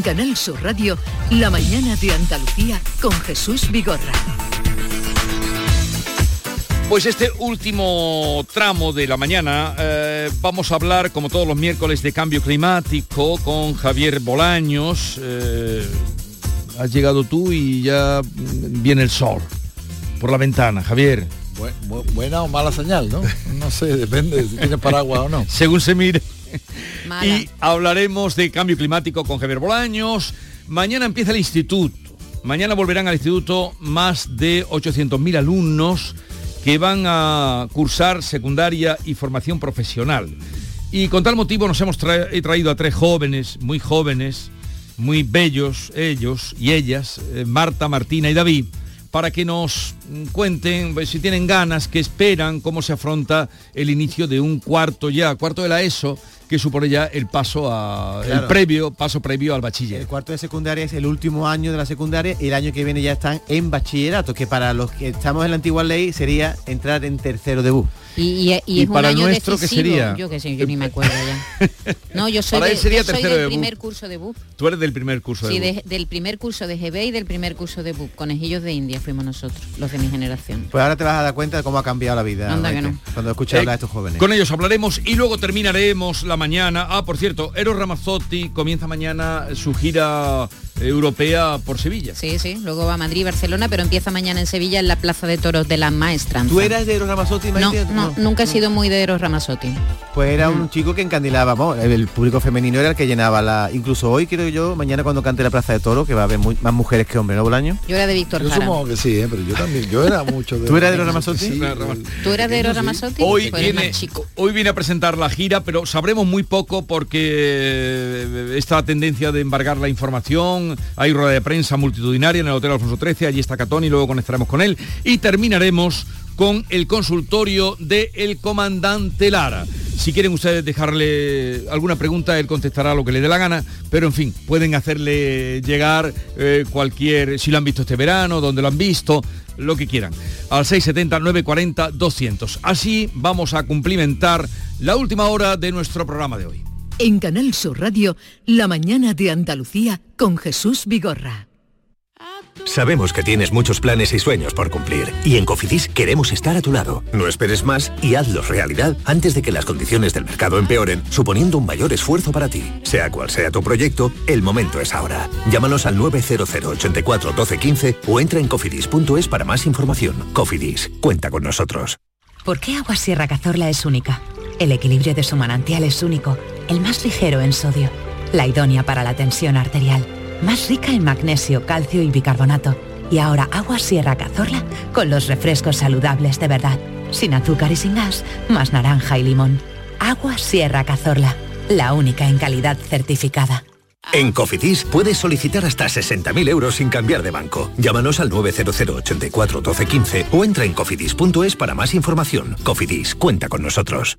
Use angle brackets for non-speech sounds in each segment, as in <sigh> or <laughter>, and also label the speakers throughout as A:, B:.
A: En Canal Sur Radio, La mañana de Andalucía con Jesús Vigorra.
B: Pues este último tramo de la mañana eh, vamos a hablar, como todos los miércoles, de cambio climático con Javier Bolaños. Eh, has llegado tú y ya viene el sol por la ventana, Javier.
C: buena o mala señal, ¿no? No sé, depende si tiene paraguas o no.
B: Según se mire. Y hablaremos de cambio climático con Javier Bolaños. Mañana empieza el instituto. Mañana volverán al instituto más de 800.000 alumnos que van a cursar secundaria y formación profesional. Y con tal motivo nos hemos traído a tres jóvenes, muy jóvenes, muy bellos, ellos y ellas, eh, Marta, Martina y David, para que nos cuenten, pues, si tienen ganas, que esperan, cómo se afronta el inicio de un cuarto ya, cuarto de la ESO, que supone ya el paso a el previo paso previo al bachiller.
D: El cuarto de secundaria es el último año de la secundaria y el año que viene ya están en bachillerato, que para los que estamos en la antigua ley sería entrar en tercero debut.
E: Y,
B: y, para el nuestro que sería
E: yo que sé yo ni me acuerdo ya. <laughs> No yo soy,
B: de, sería
E: yo soy del primer curso de BUP
B: tú eres del primer curso
E: de
B: sí,
E: del primer curso de GB y del primer curso de BUP conejillos de India fuimos nosotros los de mi generación.
D: Pues ahora te vas a dar cuenta de cómo ha cambiado la vida
E: Anda que no.
D: cuando escuchas hablar de estos jóvenes.
B: con ellos hablaremos y luego terminaremos la mañana. Ah por cierto Eros Ramazzotti comienza mañana su gira europea por Sevilla.
E: Sí, sí, luego va a Madrid, Barcelona, pero empieza mañana en Sevilla en la Plaza de Toros de la Maestranza.
D: ¿Tú eras de Eros Ramazzotti,
E: no, no, nunca he sido muy de Eros Ramazzotti.
D: Pues era un mm. chico que encandilaba, el público femenino era el que llenaba la... Incluso hoy, creo yo, mañana cuando cante la Plaza de Toros, que va a haber más mujeres que hombres, ¿no, Bolaño?
E: Yo era de Víctor
C: Yo supongo que sí, ¿eh? pero yo también, yo era mucho de...
D: ¿Tú eras de Eros Ramazzotti?
E: Sí, ¿Tú eras de Eros Ramazzotti?
B: Hoy viene, hoy viene a presentar la gira, pero sabremos muy poco porque esta tendencia de embargar la información, hay rueda de prensa multitudinaria en el Hotel Alfonso XIII, allí está Catón y luego conectaremos con él y terminaremos con el consultorio del el comandante Lara. Si quieren ustedes dejarle alguna pregunta, él contestará lo que le dé la gana, pero en fin, pueden hacerle llegar eh, cualquier, si lo han visto este verano, donde lo han visto, lo que quieran, al 670 940 200. Así vamos a cumplimentar la última hora de nuestro programa de hoy.
A: En Canal Sur Radio, La mañana de Andalucía con Jesús Vigorra.
F: Sabemos que tienes muchos planes y sueños por cumplir y en Cofidis queremos estar a tu lado. No esperes más y hazlos realidad antes de que las condiciones del mercado empeoren, suponiendo un mayor esfuerzo para ti. Sea cual sea tu proyecto, el momento es ahora. Llámanos al 900 84 12 15 o entra en cofidis.es para más información. Cofidis, cuenta con nosotros.
G: ¿Por qué Agua Sierra Cazorla es única? El equilibrio de su manantial es único, el más ligero en sodio, la idónea para la tensión arterial, más rica en magnesio, calcio y bicarbonato. Y ahora agua Sierra Cazorla con los refrescos saludables de verdad, sin azúcar y sin gas, más naranja y limón. Agua Sierra Cazorla, la única en calidad certificada.
F: En Cofidis puedes solicitar hasta 60.000 euros sin cambiar de banco. Llámanos al 900 84 12 15 o entra en cofidis.es para más información. Cofidis, cuenta con nosotros.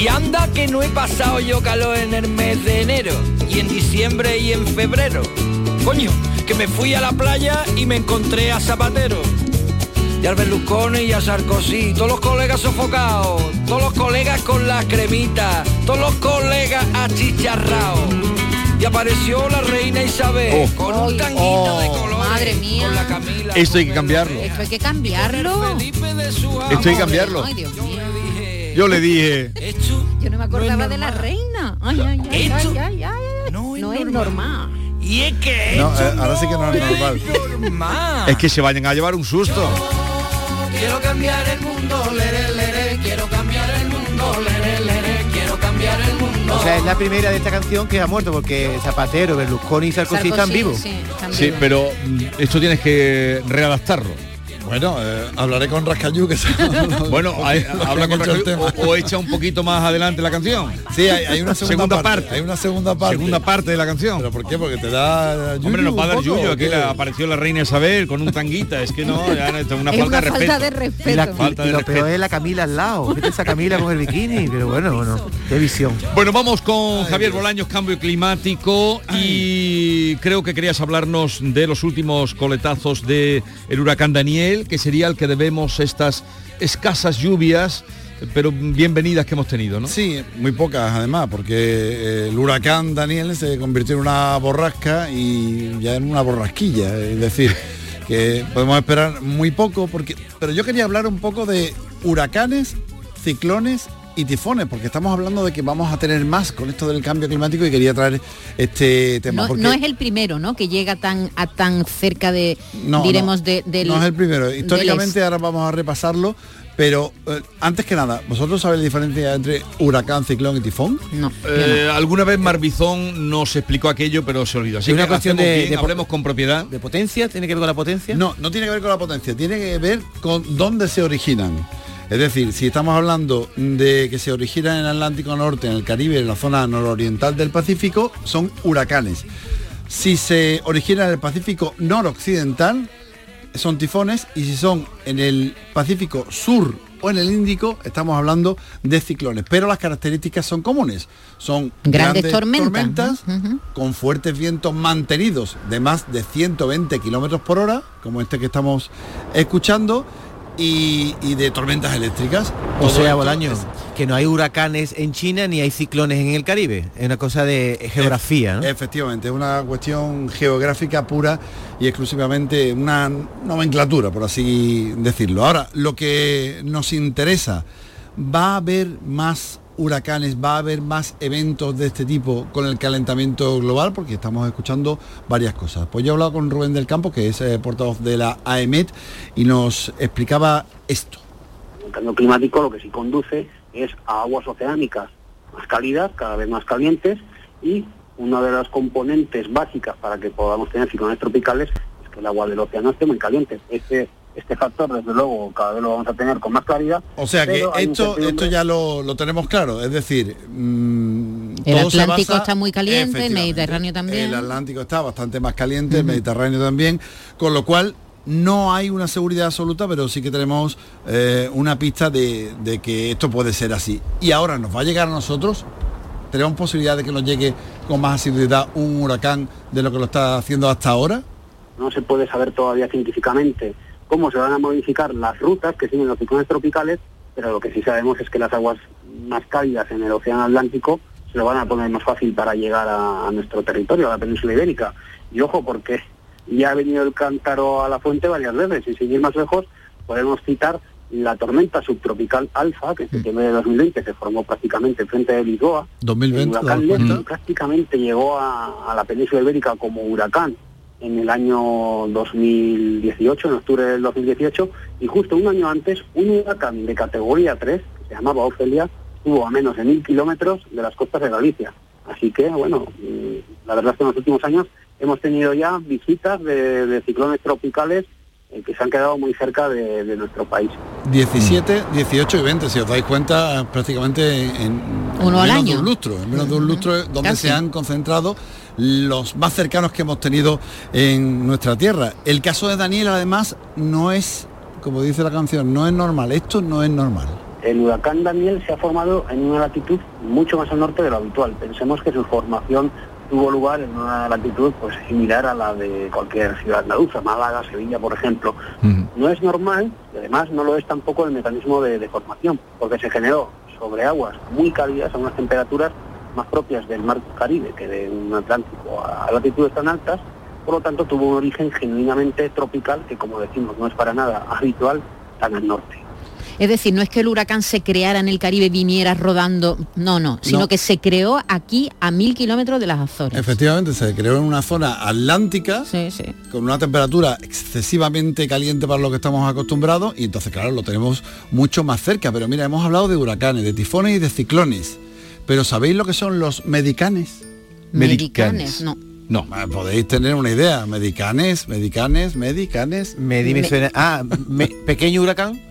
H: Y anda que no he pasado yo calor en el mes de enero, y en diciembre y en febrero. Coño, que me fui a la playa y me encontré a Zapatero. Y al Berlusconi y a Sarkozy, todos los colegas sofocados, todos los colegas con la cremita, todos los colegas achicharrados. Y apareció la reina Isabel
B: Oh.
H: con un tanguito de colores.
E: Madre mía.
H: Con la Camila.
B: Esto hay que cambiarlo.
E: Esto hay que cambiarlo.
B: Esto hay que cambiarlo.
E: Ay, Dios mío.
B: Yo le dije,
E: Yo no me acordaba de la reina. Ay, ay, ay, ay, ay, ay. No, es normal.
H: Y es que
C: No,
H: esto
C: eh, ahora sí que no es normal.
H: normal.
B: es que se vayan a llevar un susto.
I: Quiero cambiar el mundo, lere, lere, quiero cambiar el mundo, lere, lere, quiero cambiar el mundo.
D: O sea, es la primera de esta canción que ha muerto porque Zapatero, Berlusconi y Sarkozy, están
E: Sarkozy,
D: vivos.
E: sí, están
B: Sí,
E: vivos.
B: pero mm, esto tienes que readaptarlo.
C: Bueno, eh, hablaré con Rascayú que se <laughs>
B: Bueno, hay- habla con <laughs>
C: tema.
B: o, o echa un poquito más adelante la canción.
C: Sí, hay, hay una segunda, parte,
B: parte.
C: Hay una segunda parte.
B: Segunda parte de la canción.
C: ¿Pero por qué? Porque te da yuyu
B: Hombre, nos va a dar yuyo.
C: ¿o
B: Aquí la- apareció la reina Isabel con un tanguita. Es que no, ya es una
E: Es
B: falta
E: una
B: de
E: falta
B: respeto.
E: de
D: Y,
E: respeto.
D: la-
B: Falta
D: y
B: de
D: lo
B: respeto.
D: peor es la Camila al lado. ¿Qué esa Camila con el bikini? Pero bueno, bueno, qué visión.
B: Bueno, vamos con Javier Bolaños, cambio climático y creo que querías hablarnos de los últimos coletazos de el huracán Daniel, que sería el que debemos estas escasas lluvias, pero bienvenidas que hemos tenido, ¿no?
C: Sí, muy pocas además, porque eh, el huracán Daniel se convirtió en una borrasca y ya en una borrasquilla, es decir, que podemos esperar muy poco, porque, pero yo quería hablar un poco de huracanes, ciclones y tifones, porque estamos hablando de que vamos a tener más con esto del cambio climático y quería traer este tema.
E: No,
C: porque
E: no es el primero, ¿no? Que llega tan a tan cerca de,
C: No,
E: diremos,
C: no,
E: de, del...
C: no es el primero. Históricamente ahora vamos a repasarlo, pero eh, antes que nada, ¿vosotros sabéis la diferencia entre huracán, ciclón y tifón?
E: No.
B: Eh, alguna vez Marbizón nos explicó aquello, pero se olvidó. Así
D: Es una
B: que
D: cuestión de-
B: bien,
D: de-
B: hablemos con propiedad.
D: ¿De potencia? ¿Tiene que ver con la potencia?
C: No, no tiene que ver con la potencia, tiene que ver con dónde se originan. Es decir, si estamos hablando de que se originan en el Atlántico Norte, en el Caribe, en la zona nororiental del Pacífico, son huracanes. Si se originan en el Pacífico noroccidental, son tifones, y si son en el Pacífico sur o en el Índico, estamos hablando de ciclones. Pero las características son comunes. Son
E: Grandes tormentas,
C: con fuertes vientos mantenidos de más de 120 kilómetros por hora, como este que estamos escuchando, y, y de tormentas eléctricas.
D: O sea, Bolaño, que no hay huracanes en China ni hay ciclones en el Caribe. Es una cosa de geografía, ¿no?
C: Efectivamente, es una cuestión geográfica pura y exclusivamente una nomenclatura, por así decirlo. Ahora, lo que nos interesa, ¿va a haber más huracanes, va a haber más eventos de este tipo con el calentamiento global? Porque estamos escuchando varias cosas. Pues yo he hablado con Rubén del Campo, que es eh, portavoz de la AEMET, y nos explicaba esto.
J: El cambio climático lo que sí conduce es a aguas oceánicas más cálidas, cada vez más calientes, y una de las componentes básicas para que podamos tener ciclones tropicales es que el agua del océano esté muy caliente. Este factor, desde luego, cada vez lo vamos a tener con más claridad.
C: O sea que esto, esto ya lo, lo tenemos claro, es decir, mm,
E: El
C: todo se
E: Atlántico
C: basa-
E: está muy caliente, el. Mediterráneo también.
C: El Atlántico está bastante más caliente, el Mediterráneo también, con lo cual no hay una seguridad absoluta, pero sí que tenemos eh, una pista de, de que esto puede ser así. Y ahora nos va a llegar a nosotros, tenemos posibilidad de que nos llegue con más asiduidad un huracán de lo que lo está haciendo hasta ahora.
J: no se puede saber todavía científicamente cómo se van a modificar las rutas que siguen los ciclones tropicales, pero lo que sí sabemos es que las aguas más cálidas en el Océano Atlántico se lo van a poner más fácil para llegar a, a nuestro territorio, a la península ibérica. Y ojo, porque ya ha venido el cántaro a la fuente varias veces, y sin ir más lejos, podemos citar la tormenta subtropical Alfa, que en septiembre de 2020 se formó prácticamente frente de Lisboa.
C: 2020,
J: El huracán. Leslie prácticamente llegó a, a la península ibérica como huracán en el año 2018, en octubre del 2018, y justo un año antes, un huracán de categoría 3, que se llamaba Ofelia, estuvo a menos de mil kilómetros de las costas de Galicia. Así que, bueno, mm, la verdad es que en los últimos años hemos tenido ya visitas de, de ciclones tropicales eh, que se han quedado muy cerca de, de nuestro país.
C: 17, 18 y 20, si os dais cuenta, prácticamente en
E: Uno al
C: menos
E: año.
C: de un lustro, en menos de un lustro donde
E: Casi.
C: se han concentrado los más cercanos que hemos tenido en nuestra tierra. El caso de Daniel, además, no es, como dice la canción, no es normal. Esto no es normal.
J: El huracán Daniel se ha formado en una latitud mucho más al norte de lo habitual. Pensemos que su formación tuvo lugar en una latitud pues similar a la de cualquier ciudad andaluza, Málaga, Sevilla, por ejemplo. No es normal y además no lo es tampoco el mecanismo de, de formación, porque se generó sobre aguas muy cálidas a unas temperaturas más propias del mar Caribe que de un Atlántico a latitudes tan altas, por lo tanto tuvo un origen genuinamente tropical que como decimos no es para nada habitual tan al norte.
E: Es decir, no es que el huracán se creara en el Caribe, viniera rodando, no, no, sino
C: No.
E: que se creó aquí a mil kilómetros de las Azores.
C: Efectivamente, se creó en una zona atlántica con una temperatura excesivamente caliente para lo que estamos acostumbrados y entonces, claro, lo tenemos mucho más cerca. Pero mira, hemos hablado de huracanes, de tifones y de ciclones. Pero ¿sabéis lo que son los medicanes?
E: Medicanes, no.
B: No.
C: Podéis tener una idea. Medicanes, medicanes, medicanes.
D: Medi me suena. Ah, me- pequeño huracán. <laughs>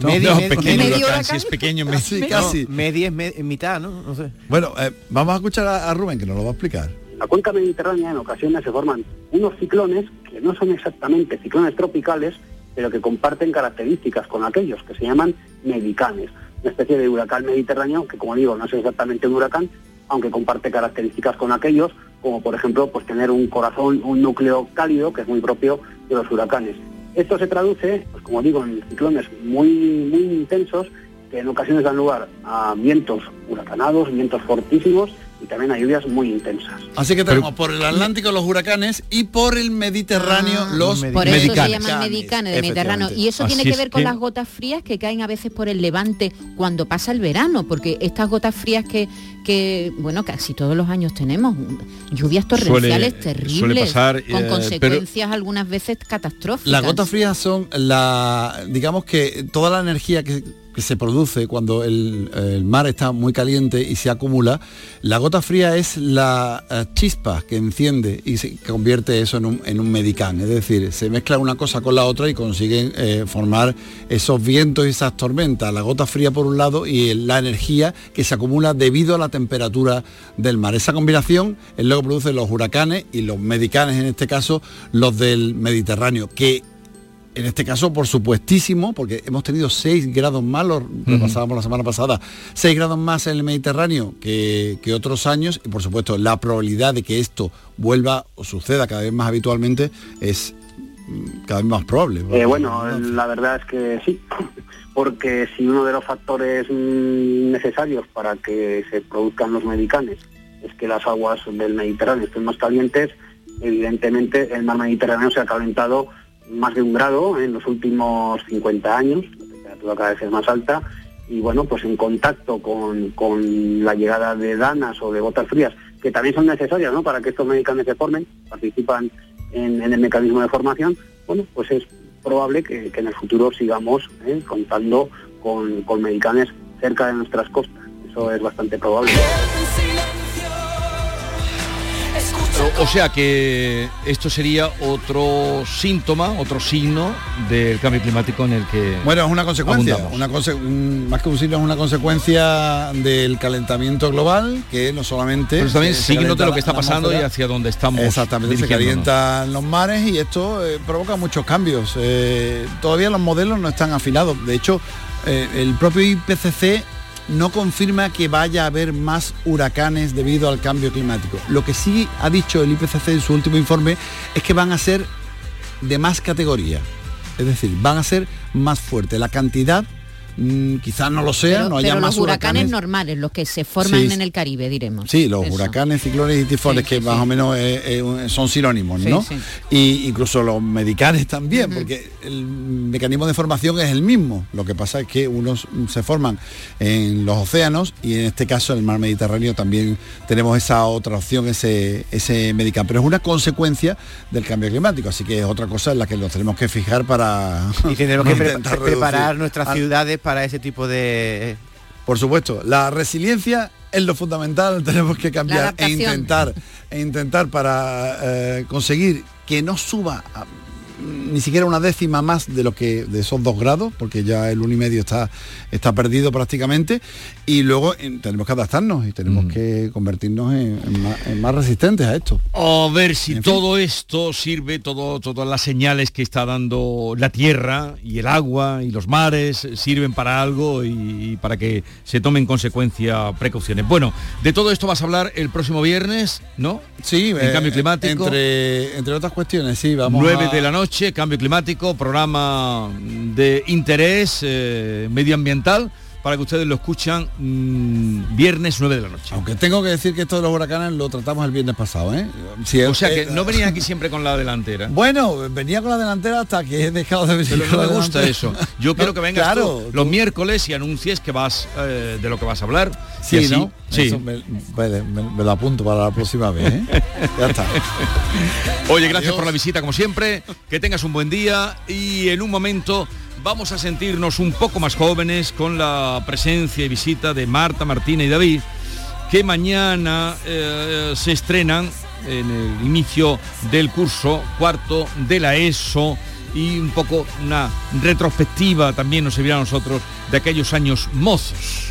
C: No,
D: Medi,
C: no,
D: medi-
C: pequeño
D: medi-
C: huracán, si es pequeño, me- Sí,
D: No,
C: casi.
D: Medi es me- mitad, ¿no? No sé.
C: Bueno, eh, vamos a escuchar a, a Rubén que nos lo va a explicar.
J: En la cuenca mediterránea en ocasiones se forman unos ciclones que no son exactamente ciclones tropicales, pero que comparten características con aquellos que se llaman medicanes, una especie de huracán mediterráneo que, como digo, no es exactamente un huracán, aunque comparte características con aquellos, como por ejemplo, pues tener un corazón, un núcleo cálido, que es muy propio de los huracanes. Esto se traduce, pues como digo, en ciclones muy, muy intensos que en ocasiones dan lugar a vientos huracanados, vientos fortísimos y también a lluvias muy intensas.
C: Así que tenemos por el Atlántico los huracanes y por el Mediterráneo los
E: Ah, Por eso se llaman medicanes de Mediterráneo. Y eso tiene que ver con
C: que-
E: las gotas frías que caen a veces por el levante cuando pasa el verano, porque estas gotas frías que, que bueno, casi todos los años tenemos, lluvias torrenciales
C: Suele-
E: terribles,
C: suele pasar,
E: con
C: eh,
E: consecuencias algunas veces catastróficas.
C: Las gotas frías son la, digamos que toda la energía que, que se produce cuando el, el mar está muy caliente y se acumula, la gota fría es la eh, chispa que enciende y se convierte eso en un, en un medicán. Es decir, se mezcla una cosa con la otra y consiguen eh, formar esos vientos y esas tormentas. La gota fría por un lado y la energía que se acumula debido a la temperatura del mar. Esa combinación es lo que produce los huracanes y los medicanes, en este caso, los del Mediterráneo, que en este caso, por supuestísimo, porque hemos tenido 6 grados más, lo repasábamos la semana pasada, 6 grados más en el Mediterráneo que, que otros años, y por supuesto la probabilidad de que esto vuelva o suceda cada vez más habitualmente es mm, cada vez más probable.
J: Eh, bueno, la verdad es que sí, porque si uno de los factores mm, necesarios para que se produzcan los medicanes es que las aguas del Mediterráneo estén más calientes, evidentemente el mar Mediterráneo se ha calentado más de un grado en los últimos 50 años, la temperatura cada vez es más alta, y bueno, pues en contacto con, con la llegada de danas o de botas frías, que también son necesarias ¿no? para que estos medicanes se formen, participan en, el mecanismo de formación, bueno, pues es probable que, en el futuro sigamos ¿eh? contando con, con cerca de nuestras costas. Eso es bastante probable.
B: O, o sea que esto sería otro síntoma, otro signo del cambio climático en el que
C: Bueno, es una consecuencia,
B: abundamos.
C: una conse- un- más que un signo es una consecuencia del calentamiento global, que no solamente...
B: Pero también signo de lo que está pasando y hacia dónde estamos.
C: Exactamente, se calientan los mares y esto eh, provoca muchos cambios. Eh, todavía los modelos no están afilados. De hecho, eh, el propio IPCC no confirma que vaya a haber más huracanes debido al cambio climático. Lo que sí ha dicho el IPCC en su último informe es que van a ser de más categoría. Es decir, van a ser más fuertes. La cantidad mm, quizás no lo sea,
E: Pero,
C: no haya
E: pero
C: más
E: los huracanes,
C: huracanes.
E: normales, los que se forman
C: Sí.
E: en el Caribe, diremos.
C: Sí, los
E: Eso.
C: huracanes, ciclones y tifones, que más o menos eh, eh, son sinónimos,
E: Sí,
C: ¿no?
E: sí.
C: Y incluso los medicales también, porque el mecanismo de formación es el mismo. Lo que pasa es que unos se forman en los océanos y en este caso en el mar Mediterráneo también tenemos esa otra opción, ese, ese medicamento. Pero es una consecuencia del cambio climático, así que es otra cosa en la que nos tenemos que fijar para
D: Y tenemos que <laughs> pre- preparar
C: reducir.
D: nuestras ciudades para ese tipo de...
C: por supuesto, la resiliencia es lo fundamental, <laughs> tenemos que cambiar e intentar, e intentar para eh, conseguir que no suba a- ni siquiera una décima más de lo que de esos dos grados, porque ya el uno y medio está, está perdido prácticamente, y luego eh, tenemos que adaptarnos y tenemos que convertirnos en, en más, en más resistentes a esto.
B: A ver si
C: En fin.
B: todo esto sirve, todo, todas las señales que está dando la tierra y el agua y los mares eh, sirven para algo y, y para que se tomen consecuencia precauciones. Bueno, de todo esto vas a hablar el próximo viernes, ¿no?
C: Sí, eh,
B: cambio climático.
C: Entre, entre otras cuestiones, sí, vamos
B: 9
C: a-
B: de la noche, cambio climático, programa de interés eh, medioambiental para que ustedes lo escuchan mm, viernes 9 de la noche.
C: Aunque tengo que decir que esto de los huracanes lo tratamos el viernes pasado, ¿eh? Si
B: O sea que
C: eh,
B: no venía aquí <laughs> siempre con la delantera.
C: Bueno, venía con la delantera hasta que he dejado de venir
B: Pero no me gusta eso. Yo quiero que vengas
C: claro,
B: tú los miércoles y anuncies que vas eh, de lo que vas a hablar.
C: Sí,
B: así,
C: ¿no?
B: Sí.
C: Eso me, vale, me- me lo apunto para la próxima vez, ¿eh? <laughs> ya está.
B: Oye, gracias por la visita como siempre. Que tengas un buen día y en un momento vamos a sentirnos un poco más jóvenes con la presencia y visita de Marta, Martina y David, que mañana eh, se estrenan en el inicio del curso cuarto de la ESO y un poco una retrospectiva también nos servirá a nosotros de aquellos años mozos.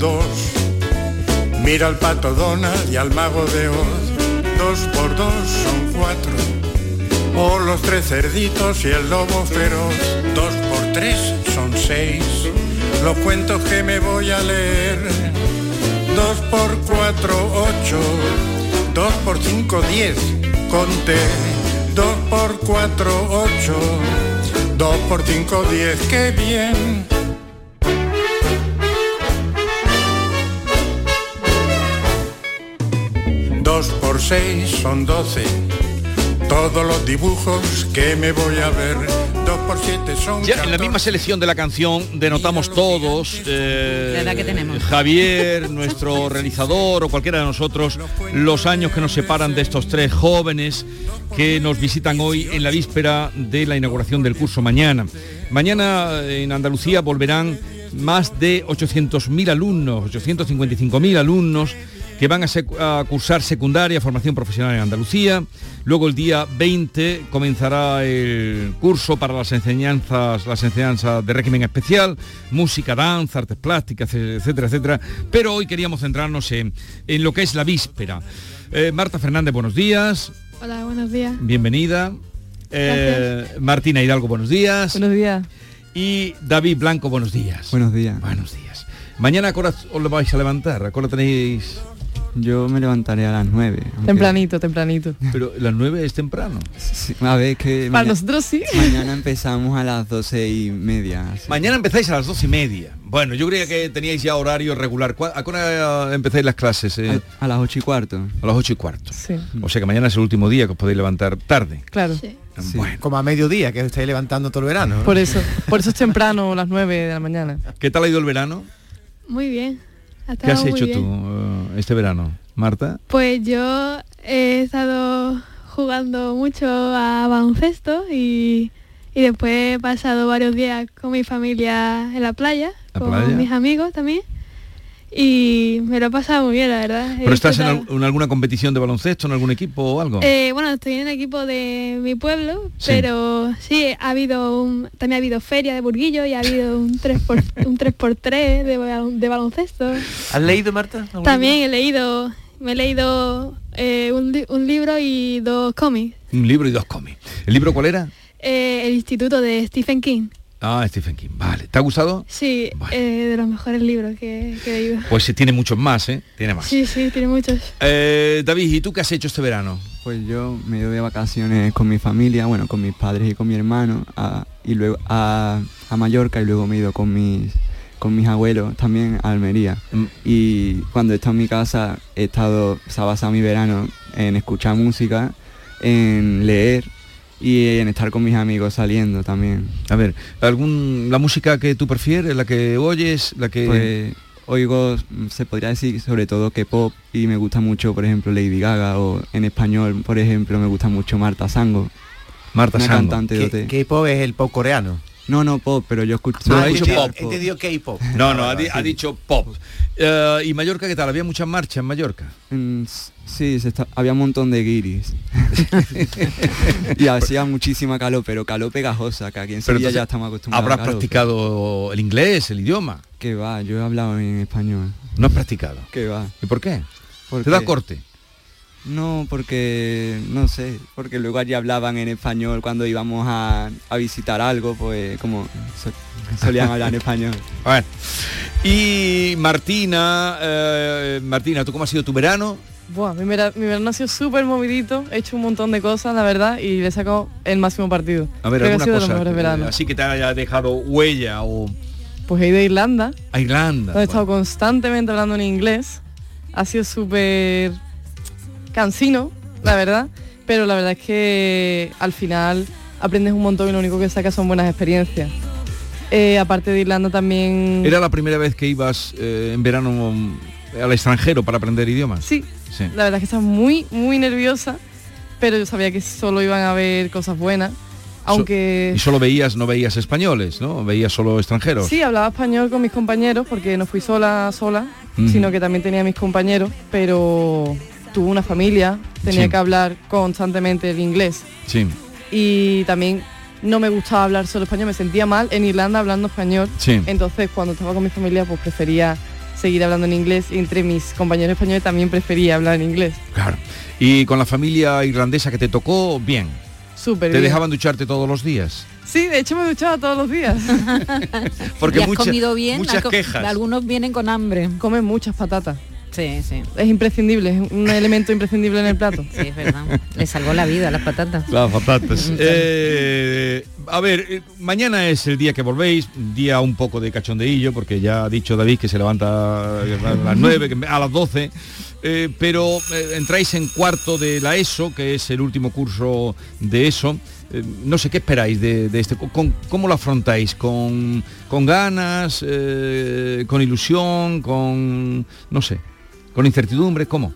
K: Dos. Mira al pato Donald y al mago de Oz. Dos por dos son cuatro. O los tres cerditos y el lobo feroz. Dos por tres son seis. Los cuentos que me voy a leer. Dos por cuatro, ocho. Dos por cinco, diez. Conté. Dos por cuatro, ocho. Dos por cinco, diez. ¡Qué bien! Dos por seis son doce. Todos los dibujos que me voy a ver. Dos por siete son
B: Ya en la
K: 14.
B: misma selección de la canción denotamos todos, eh,
E: La edad que tenemos.
B: Javier, <laughs> nuestro realizador o cualquiera de nosotros, los años que nos separan de estos tres jóvenes que nos visitan hoy en la víspera de la inauguración del curso mañana. Mañana en Andalucía volverán más de 800.000 alumnos, 855.000 alumnos que van a, sec- a cursar secundaria, formación profesional en Andalucía. Luego el día 20 comenzará el curso para las enseñanzas, las enseñanzas de régimen especial, música, danza, artes plásticas, etcétera, etcétera. Pero hoy queríamos centrarnos en, en lo que es la víspera. Eh, Marta Fernández, buenos días.
L: Hola, buenos días.
B: Bienvenida. Eh, Martina Hidalgo, buenos días.
L: Buenos días.
B: Y David Blanco, buenos días.
M: Buenos días.
B: Buenos días. Mañana ¿a os lo vais a levantar? ¿A tenéis?
M: Yo me levantaré a las 9.
L: Tempranito, tempranito.
B: Pero las 9 es temprano.
M: a ver, que
L: Para nosotros sí.
M: mañana empezamos a las 12 y media. así.
B: Mañana empezáis a las dos y media. Bueno, yo creía que teníais ya horario regular. ¿Cuá- ¿A qué hora empezáis las clases? eh?
M: A, a las 8 y cuarto.
B: A las 8 y cuarto.
L: Sí.
B: O sea que mañana es el último día que os podéis levantar tarde.
L: Claro.
D: Como a mediodía, que estáis levantando todo el verano. ¿no?
L: Por eso. Por eso es temprano, las 9 de la mañana.
B: ¿Qué tal ha ido el verano?
L: Muy bien.
B: ¿Qué has hecho
L: bien.
B: tú eh, este verano, Marta?
L: Pues yo he estado jugando mucho a baloncesto y, y después he pasado varios días con mi familia en la playa,
B: ¿La
L: con
B: playa?
L: mis amigos también. Y me lo he pasado muy bien, la verdad.
B: ¿Pero estás en,
L: disfrutado.
B: al- en alguna competición de baloncesto, en algún equipo o algo?
L: Eh, bueno, estoy en el equipo de mi pueblo,
B: Sí.
L: pero sí, ha habido un- también ha habido feria de Burguillo y ha habido un <laughs> 3x, un 3x3 de, balon- de baloncesto.
D: ¿Has leído, Marta?
L: También he leído, me he leído eh, un libro y dos cómics.
B: Un libro y dos cómics. ¿El libro cuál era?
L: Eh, el Instituto de Stephen King.
B: Ah, Stephen King. Vale. ¿Te ha gustado?
L: Sí, eh, de los mejores libros que, que he leído.
B: Pues sí, tiene muchos más, ¿eh? Tiene más.
L: Sí, sí, tiene muchos.
B: Eh, David, ¿y tú qué has hecho este verano?
M: Pues yo me he ido de vacaciones con mi familia, bueno, con mis padres y con mi hermano, a- y luego a, a Mallorca y luego me he ido con mis con mis abuelos también a Almería.
B: Mm.
M: Y cuando he estado en mi casa he estado, se ha basado mi verano en escuchar música, en leer y en estar con mis amigos saliendo también.
B: A ver, ¿algún, ¿la música que tú prefieres, la que oyes, la que...
M: Pues oigo, mm, se podría decir sobre todo que pop y me gusta mucho, por ejemplo, Lady Gaga o en español, por ejemplo, me gusta mucho Marta Sango.
B: Marta
M: una
B: Sango.
M: cantante de
D: ¿Qué,
M: OT.
D: qué pop es el pop coreano?
M: No, no pop, pero yo escucho...
B: No,
D: Ah,
B: ha dicho pop.
D: entendido K-pop. <laughs>
B: No, no, ha, di- dicho pop. ¿Y Mallorca qué tal? ¿Había muchas marchas en Mallorca?
M: Mm, Sí, se está- había un montón de guiris. <laughs> y hacía muchísima calor, pero calor pegajosa, que aquí en Sevilla ya estamos acostumbrados.
B: ¿Habrás
M: a calor,
B: practicado el inglés, el idioma?
M: Que va, yo he hablado en español.
B: ¿No has practicado?
M: Que va.
B: ¿Y por qué?
M: ¿Por
B: ¿Te da corte?
M: No, porque, no sé, porque luego allí hablaban en español cuando íbamos a, a visitar algo, pues como so- solían hablar en español. <laughs>
B: Bueno. Y Martina, eh, Martina, ¿tú cómo ha sido tu verano?
N: Buah, mi, vera- mi verano ha sido súper movidito, he hecho un montón de cosas, la verdad, y le he sacado el máximo partido.
B: A ver,
N: Creo
B: alguna cosa que-
N: veranos.
B: así que te haya dejado huella o
N: Pues he ido a Irlanda,
B: a Irlanda.
N: donde he estado constantemente hablando en inglés. Ha sido súper cansino, la verdad, pero la verdad es que al final aprendes un montón y lo único que sacas son buenas experiencias. Eh, aparte de Irlanda también...
B: ¿Era la primera vez que ibas eh, en verano mm, al extranjero para aprender idiomas?
N: Sí,
B: Sí.
N: la verdad es que estaba muy, muy nerviosa, pero yo sabía que solo iban a haber cosas buenas. Aunque
B: Y solo veías, no veías españoles, ¿no? Veías solo extranjeros.
N: sí, hablaba español con mis compañeros, porque no fui sola, sola, sino que también tenía mis compañeros, pero tuve una familia, tenía
B: Sí.
N: que hablar constantemente el inglés.
B: Sí.
N: Y también no me gustaba hablar solo español, me sentía mal en Irlanda hablando español.
B: Sí.
N: Entonces cuando estaba con mi familia pues prefería seguir hablando en inglés y entre mis compañeros españoles también prefería hablar en inglés.
B: Claro. Y con la familia irlandesa que te tocó, bien.
N: Súper
B: ¿Te
N: bien.
B: dejaban ducharte todos los días?
N: Sí, de hecho me duchaba todos los días. <laughs>
B: Porque
E: ¿Y has
B: mucha-
E: comido bien?
B: muchas
E: ¿Has co-
B: quejas.
E: Algunos vienen con hambre.
N: Comen muchas patatas.
E: Sí, sí.
N: Es imprescindible, es un elemento imprescindible en el plato.
E: Sí, es verdad. Le salvó la vida a las patatas.
B: Las patatas. <laughs> Eh, a ver, eh, mañana es el día que volvéis, día un poco de cachondeillo, porque ya ha dicho David que se levanta a las 9, que a las 12, eh, pero eh, entráis en cuarto de la ESO, que es el último curso de ESO. Eh, no sé qué esperáis de, de este, con- ¿cómo lo afrontáis? ¿Con, con ganas, eh, con ilusión, con, no sé, con incertidumbre? ¿Cómo?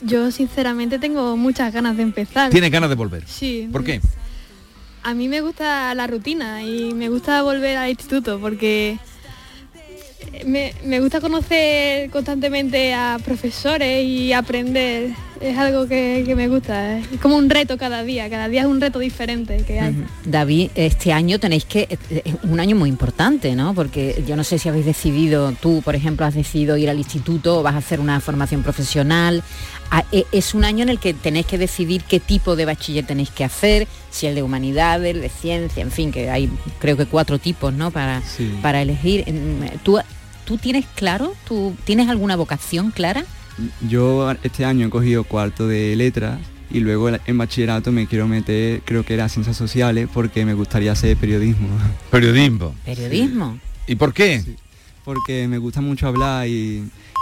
L: Yo sinceramente tengo muchas ganas de empezar.
B: ¿Tienes ganas de volver?
L: Sí.
B: ¿Por qué?
L: A mí me gusta la rutina y me gusta volver al instituto porque me, me gusta conocer constantemente a profesores y aprender. Es algo que, que me gusta. Es como un reto cada día. Cada día es un reto diferente que hay.
E: David, este año tenéis que, es un año muy importante, ¿no? Porque yo no sé si habéis decidido, tú, por ejemplo, has decidido ir al instituto, o vas a hacer una formación profesional. Ah, e- Es un año en el que tenéis que decidir qué tipo de bachiller tenéis que hacer, si el de humanidades, el de ciencia, en fin, que hay creo que cuatro tipos, ¿no? Para,
M: Sí.
E: para elegir. Mm, ¿Tú, ¿Tú tienes claro? ¿Tú tienes alguna vocación clara?
M: Yo este año he cogido cuarto de letras y luego en bachillerato me quiero meter, creo que era ciencias sociales, porque me gustaría hacer periodismo. <laughs>
B: Periodismo.
E: Periodismo.
B: ¿Y por qué?
M: Porque me gusta mucho hablar y,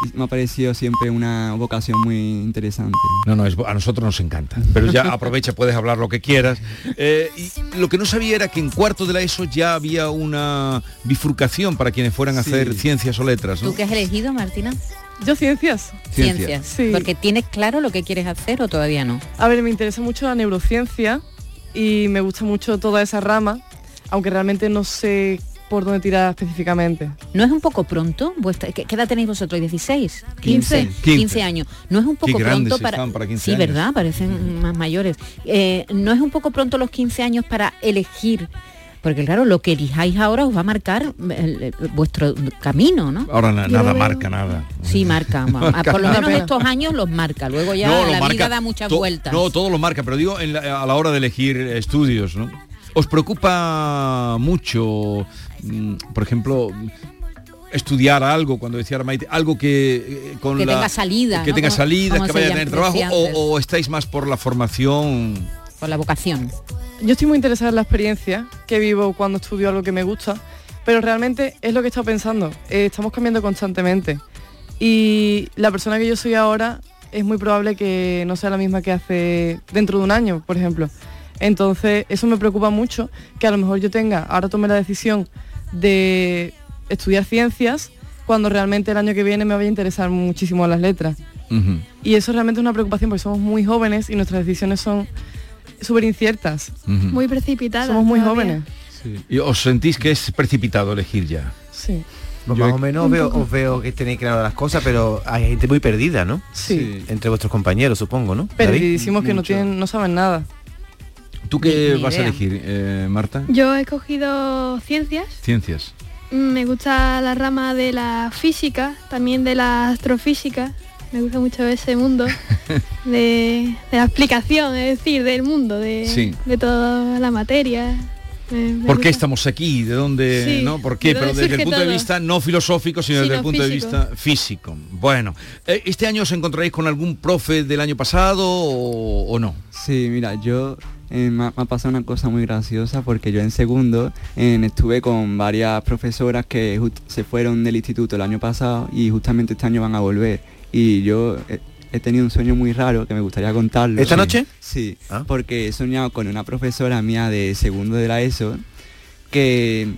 M: y me ha parecido siempre una vocación muy interesante.
B: No, no, es- a nosotros nos encanta. Pero ya <laughs> aprovecha, puedes hablar lo que quieras. Eh, y lo que no sabía era que en cuarto de la ESO ya había una bifurcación para quienes fueran a
M: Sí.
B: hacer ciencias o letras, ¿no?
E: ¿Tú qué has elegido, Martina?
N: Yo ciencias.
E: Ciencias.
N: Sí.
E: Porque tienes claro lo que quieres hacer o todavía no.
N: A ver, me interesa mucho la neurociencia y me gusta mucho toda esa rama, aunque realmente no sé por dónde tirar específicamente.
E: ¿No es un poco pronto? Vuestra- ¿Qué, qué edad tenéis vosotros? ¿16?
N: 15.
E: 15 años. ¿No es un
B: Qué
E: poco
B: grandes
E: pronto para...
B: están para 15
E: sí,
B: años.
E: ¿verdad? Parecen más mayores. Eh, ¿No es un poco pronto los 15 años para elegir? Porque claro, lo que elijáis ahora os va a marcar el- el- vuestro camino, ¿no?
B: Ahora na-
E: Yo
B: nada
E: veo-
B: marca nada.
E: Sí, marca. <laughs> Por lo menos estos años los marca. Luego ya
B: No,
E: la
B: marca
E: vida da muchas
B: to-
E: vueltas.
B: No, todo lo marca, pero digo en la- a la hora de elegir estudios, ¿no? ¿Os preocupa mucho, mm, por ejemplo, estudiar algo, cuando decía Maite, algo que eh, con
E: Que
B: la-
E: tenga salida,
B: que
E: ¿no?
B: tenga salida, que vaya a tener trabajo, o estáis más por la formación?
E: Por la vocación.
N: Yo estoy muy interesada en la experiencia que vivo cuando estudio algo que me gusta, pero realmente es lo que he estado pensando. Eh, estamos cambiando constantemente y la persona que yo soy ahora es muy probable que no sea la misma que hace dentro de un año, por ejemplo. Entonces, eso me preocupa mucho, que a lo mejor yo tenga, ahora tome la decisión de estudiar ciencias, cuando realmente el año que viene me vaya a interesar muchísimo las letras. Y eso realmente es una preocupación porque somos muy jóvenes y nuestras decisiones son súper inciertas.
L: Muy precipitada.
N: Somos muy
L: todavía.
N: jóvenes.
B: ¿Y os sentís que es precipitado elegir ya?
N: Sí.
D: Pues
B: Yo
D: más
B: he-
D: o menos veo, os veo que tenéis claro las cosas, pero hay gente muy perdida, ¿no?
N: Sí.
D: Entre vuestros compañeros, supongo, ¿no?
N: Perdidísimos que no tienen, no saben nada.
B: ¿Tú qué
N: Ni
B: vas a elegir, eh, Marta?
L: Yo he escogido ciencias.
B: Ciencias.
L: Me gusta la rama de la física, también de la astrofísica. Me gusta mucho ese mundo <laughs> de, de la explicación, es decir, del mundo, de,
B: Sí.
L: de toda la materia. Me- me
B: ¿Por qué
L: gusta.
B: estamos aquí? ¿De dónde?
L: Sí,
B: ¿no? ¿Por qué?
L: ¿de
B: Pero desde el punto de vista no filosófico, sino
L: Sí,
B: desde el punto de vista físico. Bueno, eh, ¿este año os encontraréis con algún profe del año pasado o, o no?
M: Sí, mira, yo eh, me, ha, me ha pasado una cosa muy graciosa porque yo en segundo eh, estuve con varias profesoras que just- se fueron del instituto el año pasado y justamente este año van a volver. Y yo eh, he tenido un sueño muy raro que me gustaría contarlo.
D: ¿Esta noche?
M: Sí,
D: Ah.
M: porque he soñado con una profesora mía de segundo de la ESO que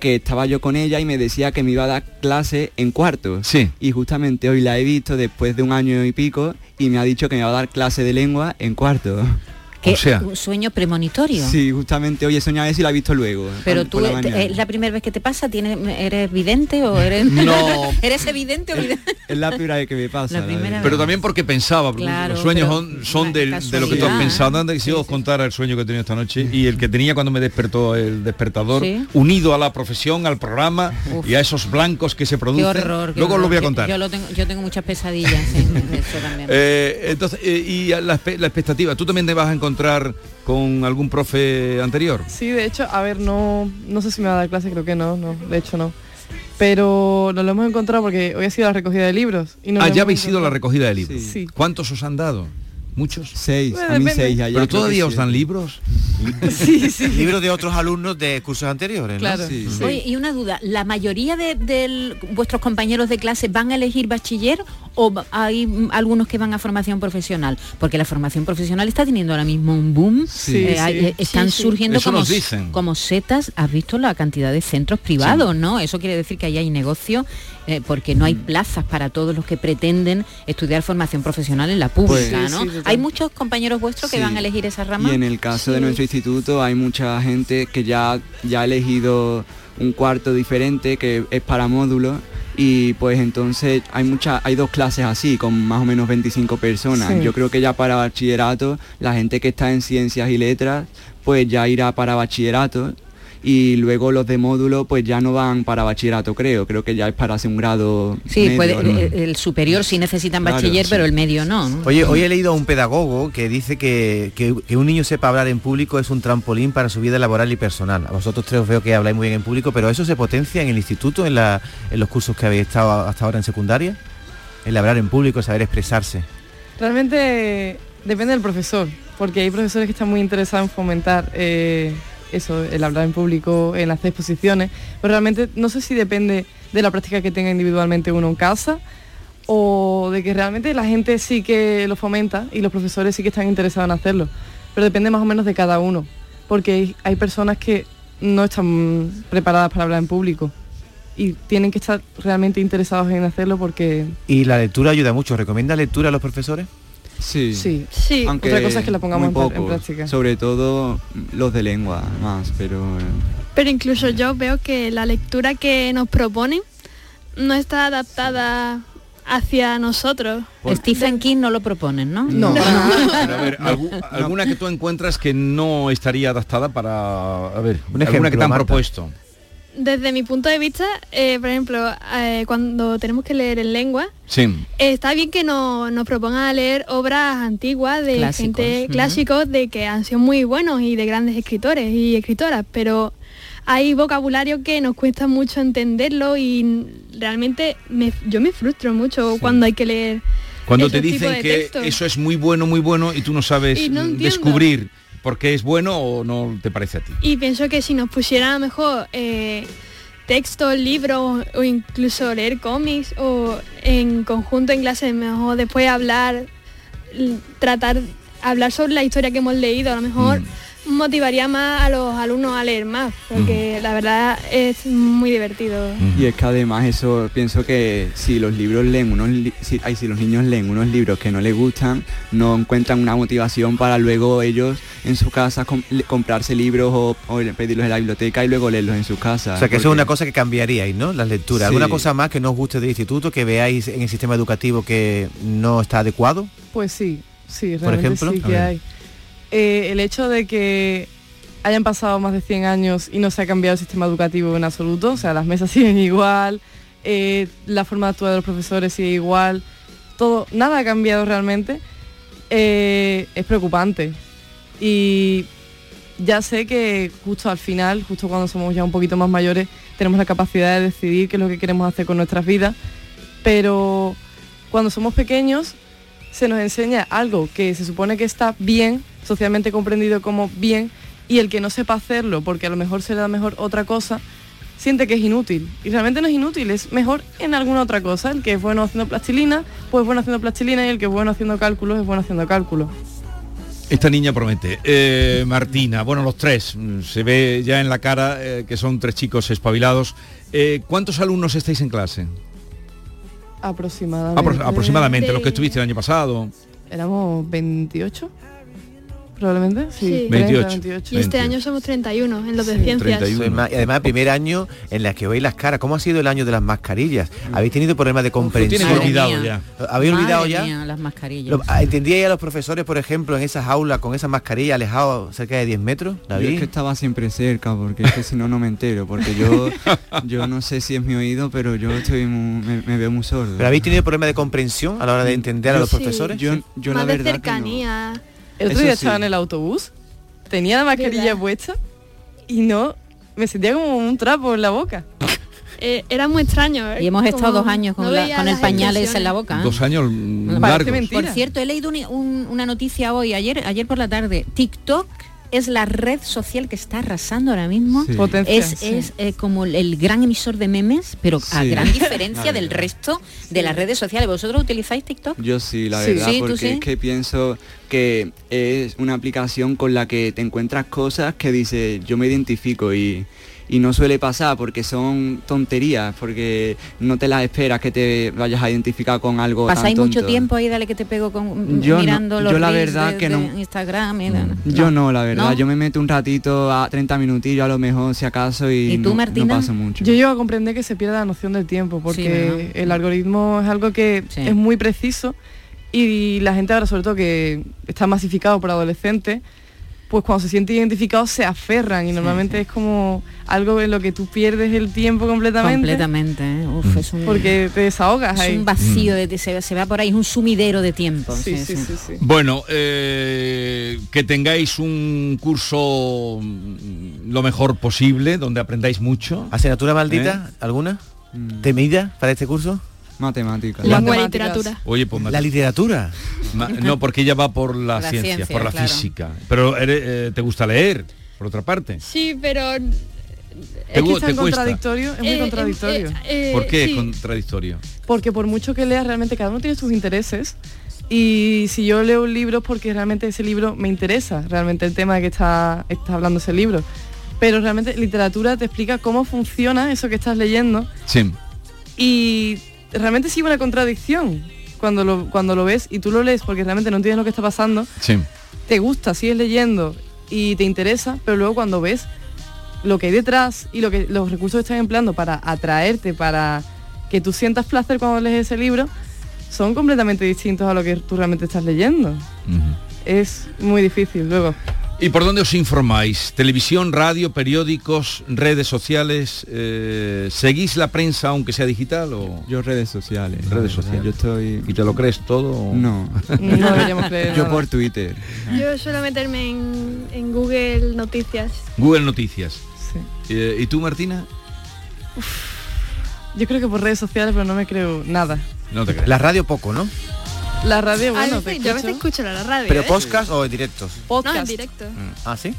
M: que estaba yo con ella y me decía que me iba a dar clase en cuarto.
B: Sí.
M: Y justamente hoy la he visto después de un año y pico y me ha dicho que me va a dar clase de lengua en cuarto.
E: Que un sueño premonitorio.
M: Sí, justamente hoy he soñado eso y la he visto luego.
E: Pero tú,
M: la.
E: ¿es la primera vez que te pasa? ¿Tienes, ¿Eres vidente o eres...?
B: No. <laughs> <laughs>
E: ¿Eres evidente o vidente?
M: Es la primera vez que me pasa.
E: La primera
B: Pero también porque pensaba, porque
E: Claro,
B: los sueños son, son del- de lo que tú has pensado. Anda, que si os contara el sueño que he tenido esta noche y el que tenía cuando me despertó el despertador,
E: Sí.
B: unido a la profesión, al programa
E: Uf.
B: y a esos blancos que se
E: Qué
B: producen.
E: horror. qué
B: Luego os lo voy a contar.
E: Yo, lo tengo, yo tengo muchas pesadillas en eso también. <laughs>
B: Eh, entonces, eh, y la, la expectativa, ¿tú también te vas a encontrar con algún profe anterior?
N: Sí, de hecho, a ver, no, no sé si me va a dar clase, creo que no, no, de hecho no. Pero nos lo hemos encontrado porque hoy ha sido la recogida de libros. Y
B: Ah, ya habéis ido a la recogida de libros.
N: Sí.
B: ¿Cuántos os han dado? ¿Muchos?
M: Seis,
N: Bueno, a mí seis, ya
B: ¿Pero todavía os
M: sí.
B: dan libros? <laughs>
N: Sí, sí.
D: Libros de otros alumnos de cursos anteriores, ¿no?
N: Claro.
M: Sí, sí.
E: Oye, y una duda, ¿la mayoría de, de vuestros compañeros de clase van a elegir bachiller o hay algunos que van a formación profesional? Porque la formación profesional está teniendo ahora mismo un boom.
N: Sí,
E: Eh, hay- eh, están
L: Sí, sí.
E: surgiendo
B: Eso
E: como,
B: nos dicen.
E: como setas. ¿Has visto la cantidad de centros privados, no? Eso quiere decir que ahí hay negocio eh, porque no hay plazas para todos los que pretenden estudiar formación profesional en la pública,
M: Pues-
E: ¿no?
N: Sí, sí, total.
E: hay muchos compañeros vuestros que van a elegir esa rama.
M: Y en el caso de nuestro instituto hay mucha gente que ya, ya ha elegido un cuarto diferente que es para módulos y pues entonces hay muchas hay dos clases así con más o menos 25 personas.
N: Sí.
M: Yo creo que ya para bachillerato la gente que está en ciencias y letras pues ya irá para bachillerato y luego los de módulo pues ya no van para bachillerato creo, creo que ya es para hacer un grado
E: Sí,
M: medio,
E: puede-
M: ¿no?
E: el, el superior sí necesitan
M: Claro,
E: bachiller,
M: sí.
E: pero el medio no. ¿no?
D: Oye, hoy he leído a un pedagogo que dice que, que- que un niño sepa hablar en público es un trampolín para su vida laboral y personal. A vosotros tres os veo que habláis muy bien en público, pero ¿eso se potencia en el instituto, en, la- en los cursos que habéis estado hasta ahora en secundaria? El hablar en público, saber expresarse.
N: Realmente depende del profesor, porque hay profesores que están muy interesados en fomentar eh, eso, el hablar en público, en hacer exposiciones, pero realmente no sé si depende de la práctica que tenga individualmente uno en casa o de que realmente la gente sí que lo fomenta y los profesores sí que están interesados en hacerlo, pero depende más o menos de cada uno, porque hay personas que no están preparadas para hablar en público. y tienen que estar realmente interesados en hacerlo porque
D: Y la lectura ayuda mucho. ¿Recomienda lectura a los profesores?
M: Sí.
N: Sí.
L: Sí.
M: Aunque
N: Otra cosa es que la pongamos en en práctica.
M: Sobre todo los de lengua más, pero eh,
L: Pero incluso yo veo que la lectura que nos proponen no está adaptada hacia nosotros.
E: Stephen King no lo proponen, ¿no?
N: No.
B: Pero, a ver, <laughs> algu- alguna que tú encuentras que no estaría adaptada para... A ver,
D: Un
B: alguna
D: ejemplo,
B: que te han
D: Marta.
B: propuesto.
L: Desde mi punto de vista, eh, por ejemplo, eh, cuando tenemos que leer en lengua,
B: Sí.
L: eh, está bien que no- nos propongan leer obras antiguas de
E: Clásicos,
L: gente clásicos de que han sido muy buenos y de grandes escritores y escritoras, pero hay vocabulario que nos cuesta mucho entenderlo y realmente me- yo me frustro mucho cuando hay que leer.
B: Cuando te dicen
L: de
B: que eso es muy bueno, muy bueno y tú no sabes
L: Y no entiendo.
B: descubrir por qué es bueno o no te parece a ti.
L: Y pienso que si nos pusieran mejor eh, textos, libros o incluso leer cómics o en conjunto en clase, mejor después hablar, tratar, hablar sobre la historia que hemos leído, a lo mejor motivaría más a los alumnos a leer más, porque la verdad es muy divertido.
M: y es que además eso pienso que si los libros leen unos li- si, ay, si los niños leen unos libros que no les gustan, no encuentran una motivación para luego ellos en su casa com- comprarse libros o, o pedirlos en la biblioteca y luego leerlos en su casa.
D: O sea, que eso es una cosa que cambiaríais, ¿no? Las lecturas. ¿Alguna
M: Sí.
D: cosa más que no os guste del instituto, que veáis en el sistema educativo que no está adecuado?
N: Pues sí, sí,
D: Por
N: realmente
D: ejemplo,
N: sí que
D: ver.
N: hay. Eh, el hecho de que hayan pasado más de 100 años y no se ha cambiado el sistema educativo en absoluto, o sea, las mesas <laughs> siguen igual, eh, la forma de actuar de los profesores sigue igual, todo, nada ha cambiado realmente, eh, es preocupante. Y ya sé que justo al final, justo cuando somos ya un poquito más mayores, tenemos la capacidad de decidir qué es lo que queremos hacer con nuestras vidas, pero cuando somos pequeños se nos enseña algo que se supone que está bien, socialmente comprendido como bien, y el que no sepa hacerlo, porque a lo mejor se le da mejor otra cosa, siente que es inútil. Y realmente no es inútil, es mejor en alguna otra cosa. El que es bueno haciendo plastilina, pues es bueno haciendo plastilina, y el que es bueno haciendo cálculos, es bueno haciendo cálculos.
B: Esta niña promete. Eh, Martina, bueno, los tres, mm, se ve ya en la cara eh, que son tres chicos espabilados. Eh, ¿Cuántos alumnos estáis en clase?
N: Aproximadamente.
B: Apro- aproximadamente,
L: De-
B: los que estuviste el año pasado.
N: Éramos 28, probablemente. Sí,
L: Sí.
N: 30,
B: 28.
N: 28.
L: Y este
B: 28.
L: año somos 31 en los de
N: Sí,
L: ciencias.
B: 31.
D: Soy ma- y además, primer año en la que veis las caras. ¿Cómo ha sido el año de las mascarillas? ¿Habéis tenido problemas de comprensión?
E: Madre
B: olvidado ya.
D: ¿Habéis
E: Madre
D: olvidado ya?
E: mía, las mascarillas.
D: Lo- ah, ¿Entendíais a los profesores, por ejemplo, en esas aulas con esas mascarillas alejados cerca de 10 metros?
M: Yo
D: David.
M: es que estaba siempre cerca, porque es que si no, no me entero, porque yo, <laughs> yo no sé si es mi oído, pero yo estoy muy- me, me veo muy sordo.
D: ¿Pero habéis tenido problemas de comprensión a la hora de entender a los
L: Sí.
D: profesores?
M: yo, yo la
L: más de
M: verdad que no.
N: El otro
M: Eso
N: día
M: sí.
N: estaba en el autobús, tenía la mascarilla
L: ¿Verdad?
N: puesta y no, me sentía como un trapo en la boca. <laughs>
L: Eh, era muy extraño.
E: Y hemos estado
L: como
E: dos años con,
L: no
E: la-
L: veía
E: con el
L: las
E: pañal ese en la boca. ¿eh?
B: Dos años largos.
N: mentira.
E: Por cierto, he leído un- un- una noticia hoy, ayer, ayer por la tarde. TikTok es la red social que está arrasando ahora mismo.
M: Sí.
N: Potencia,
E: Es,
N: sí.
E: es eh, como el, gran emisor de memes, pero a gran diferencia del resto de las redes sociales. ¿Vosotros utilizáis TikTok?
M: Yo sí, la
N: Sí.
M: verdad,
E: Sí, ¿tú
M: porque
E: sí?
M: es que pienso que es una aplicación con la que te encuentras cosas que dice yo me identifico y, y no suele pasar porque son tonterías, porque no te las esperas que te vayas a identificar con algo tan
E: ¿Pasáis mucho tiempo ahí, dale que te pego con
M: Yo no-
E: mirando los
M: yo la verdad
E: de-
M: que no.
E: Instagram? y-
M: Yo no, la verdad,
E: ¿No?
M: yo me meto un ratito a 30 minutillos a lo mejor si acaso y,
E: ¿Y tú,
M: no-
E: Martina?
M: no paso mucho.
N: Yo llego a comprender que se pierde la noción del tiempo porque el algoritmo es algo que
E: Sí.
N: es muy preciso y la gente ahora sobre todo que está masificado por adolescentes pues cuando se siente identificado se aferran y normalmente es como algo en lo que tú pierdes el tiempo completamente,
E: Completamente, ¿eh? Uf, es un,
N: porque te desahogas
E: es
N: ahí.
E: un vacío, de, de- se, se va por ahí, es un sumidero de tiempo.
N: Sí, sí, sí, sí.
B: Bueno, eh, que tengáis un curso mm, lo mejor posible, donde aprendáis mucho.
D: ¿Asignatura maldita? ¿Alguna? ¿Temida para este curso?
M: Matemáticas.
L: Lengua literatura.
B: Oye, pues
D: La literatura. <laughs>
B: ma- no, porque ella va por la,
E: La
B: ciencia,
E: ciencia,
B: por la
E: claro.
B: física. Pero eres- eh, te gusta leer, por otra parte.
L: Sí, pero...
B: ¿Te
N: Es que es tan contradictorio, es muy
L: eh,
N: contradictorio.
L: eh, eh,
B: ¿Por qué es contradictorio?
N: porque por mucho que leas realmente cada uno tiene sus intereses y si yo leo un libro es porque realmente ese libro me interesa realmente el tema de que está, está hablando ese libro pero realmente literatura te explica cómo funciona eso que estás leyendo
B: Sí.
N: y realmente sí una contradicción cuando lo, cuando lo ves y tú lo lees porque realmente no entiendes lo que está pasando,
B: Sí.
N: te gusta, sigues leyendo y te interesa, pero luego cuando ves lo que hay detrás y lo que los recursos que están empleando para atraerte, para que tú sientas placer cuando lees ese libro, son completamente distintos a lo que tú realmente estás leyendo. Es muy difícil luego.
B: ¿Y por dónde os informáis? ¿Televisión, radio, periódicos, redes sociales? Eh, ¿Seguís la prensa aunque sea digital o...?
M: Yo redes sociales.
B: Redes sociales.
M: Yo estoy...
B: ¿Y te lo crees todo? o-
M: No.
N: No creer
M: Yo <laughs> por Twitter.
L: Yo suelo meterme en, en Google Noticias.
B: Google Noticias.
N: Sí.
B: Eh, ¿Y tú, Martina?
N: Yo creo que por redes sociales, pero no me creo nada.
B: No te crees.
D: La radio poco, ¿no?
N: La radio, bueno, te
L: yo a veces
N: escucho.
L: la radio.
D: ¿Pero
L: ¿eh?
D: podcast o directos?
N: Podcast.
L: No, en directo.
D: Ah, ¿sí?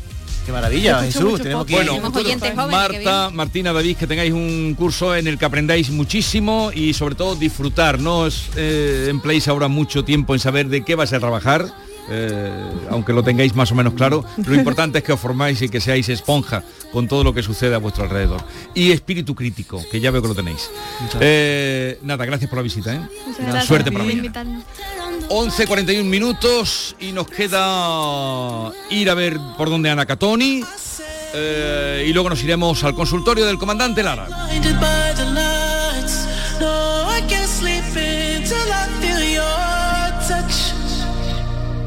D: Qué maravilla, Jesús. Tenemos que...
B: Bueno,
E: oyentes jóvenes,
B: Marta, Martina, David, que tengáis un curso en el que aprendáis muchísimo y sobre todo disfrutar. No os eh, empleéis ahora mucho tiempo en saber de qué vais a trabajar, eh, aunque lo tengáis más o menos claro. Lo importante es que os formáis y que seáis esponja con todo lo que sucede a vuestro alrededor. Y espíritu crítico, que ya veo que lo tenéis. Eh, nada, gracias por la visita. ¿eh?
L: Gracias
B: Suerte para
L: invitarme.
B: 11.41 minutos y nos queda ir a ver por dónde Ana Catoni eh, y luego nos iremos al consultorio del comandante Lara.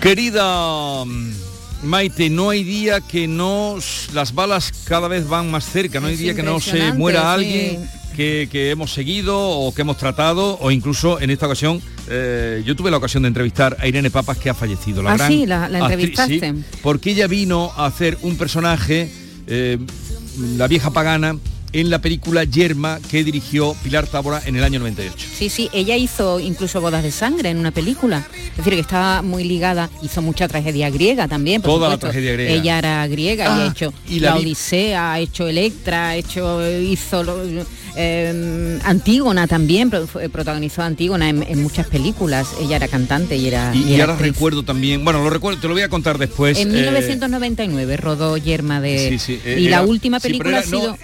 B: Querida mm, Maite, no hay día que no las balas cada vez van más cerca, no hay
E: Es
B: día que no se muera
E: sí.
B: alguien que, que hemos seguido o que hemos tratado o incluso en esta ocasión eh, yo tuve la ocasión de entrevistar a Irene Papas que ha fallecido. La
E: Ah,
B: gran
E: sí, la- entrevistaste.
B: sí, porque ella vino a hacer un personaje, eh, la vieja pagana, en la película Yerma que dirigió Pilar Tábora en el año 98.
E: Sí, sí, ella hizo incluso bodas de sangre en una película. Es decir, que estaba muy ligada, hizo mucha tragedia griega también. por
B: Toda la tragedia griega.
E: Ella era griega y
B: Ah,
E: ha hecho
B: y la
E: la, Odisea, ha hecho Electra, ha hecho, hizo lo- eh, Antígona también, protagonizó a Antígona en, en muchas películas. Ella era cantante y era.
B: Y,
E: y
B: y
E: era
B: ahora
E: actriz.
B: recuerdo también, bueno, lo recuerdo, te lo voy a contar después.
E: en
B: eh,
E: 1999 rodó Yerma de
B: Sí, sí, eh,
E: y la última
B: sí,
E: película
B: era-
E: ha sido
B: no.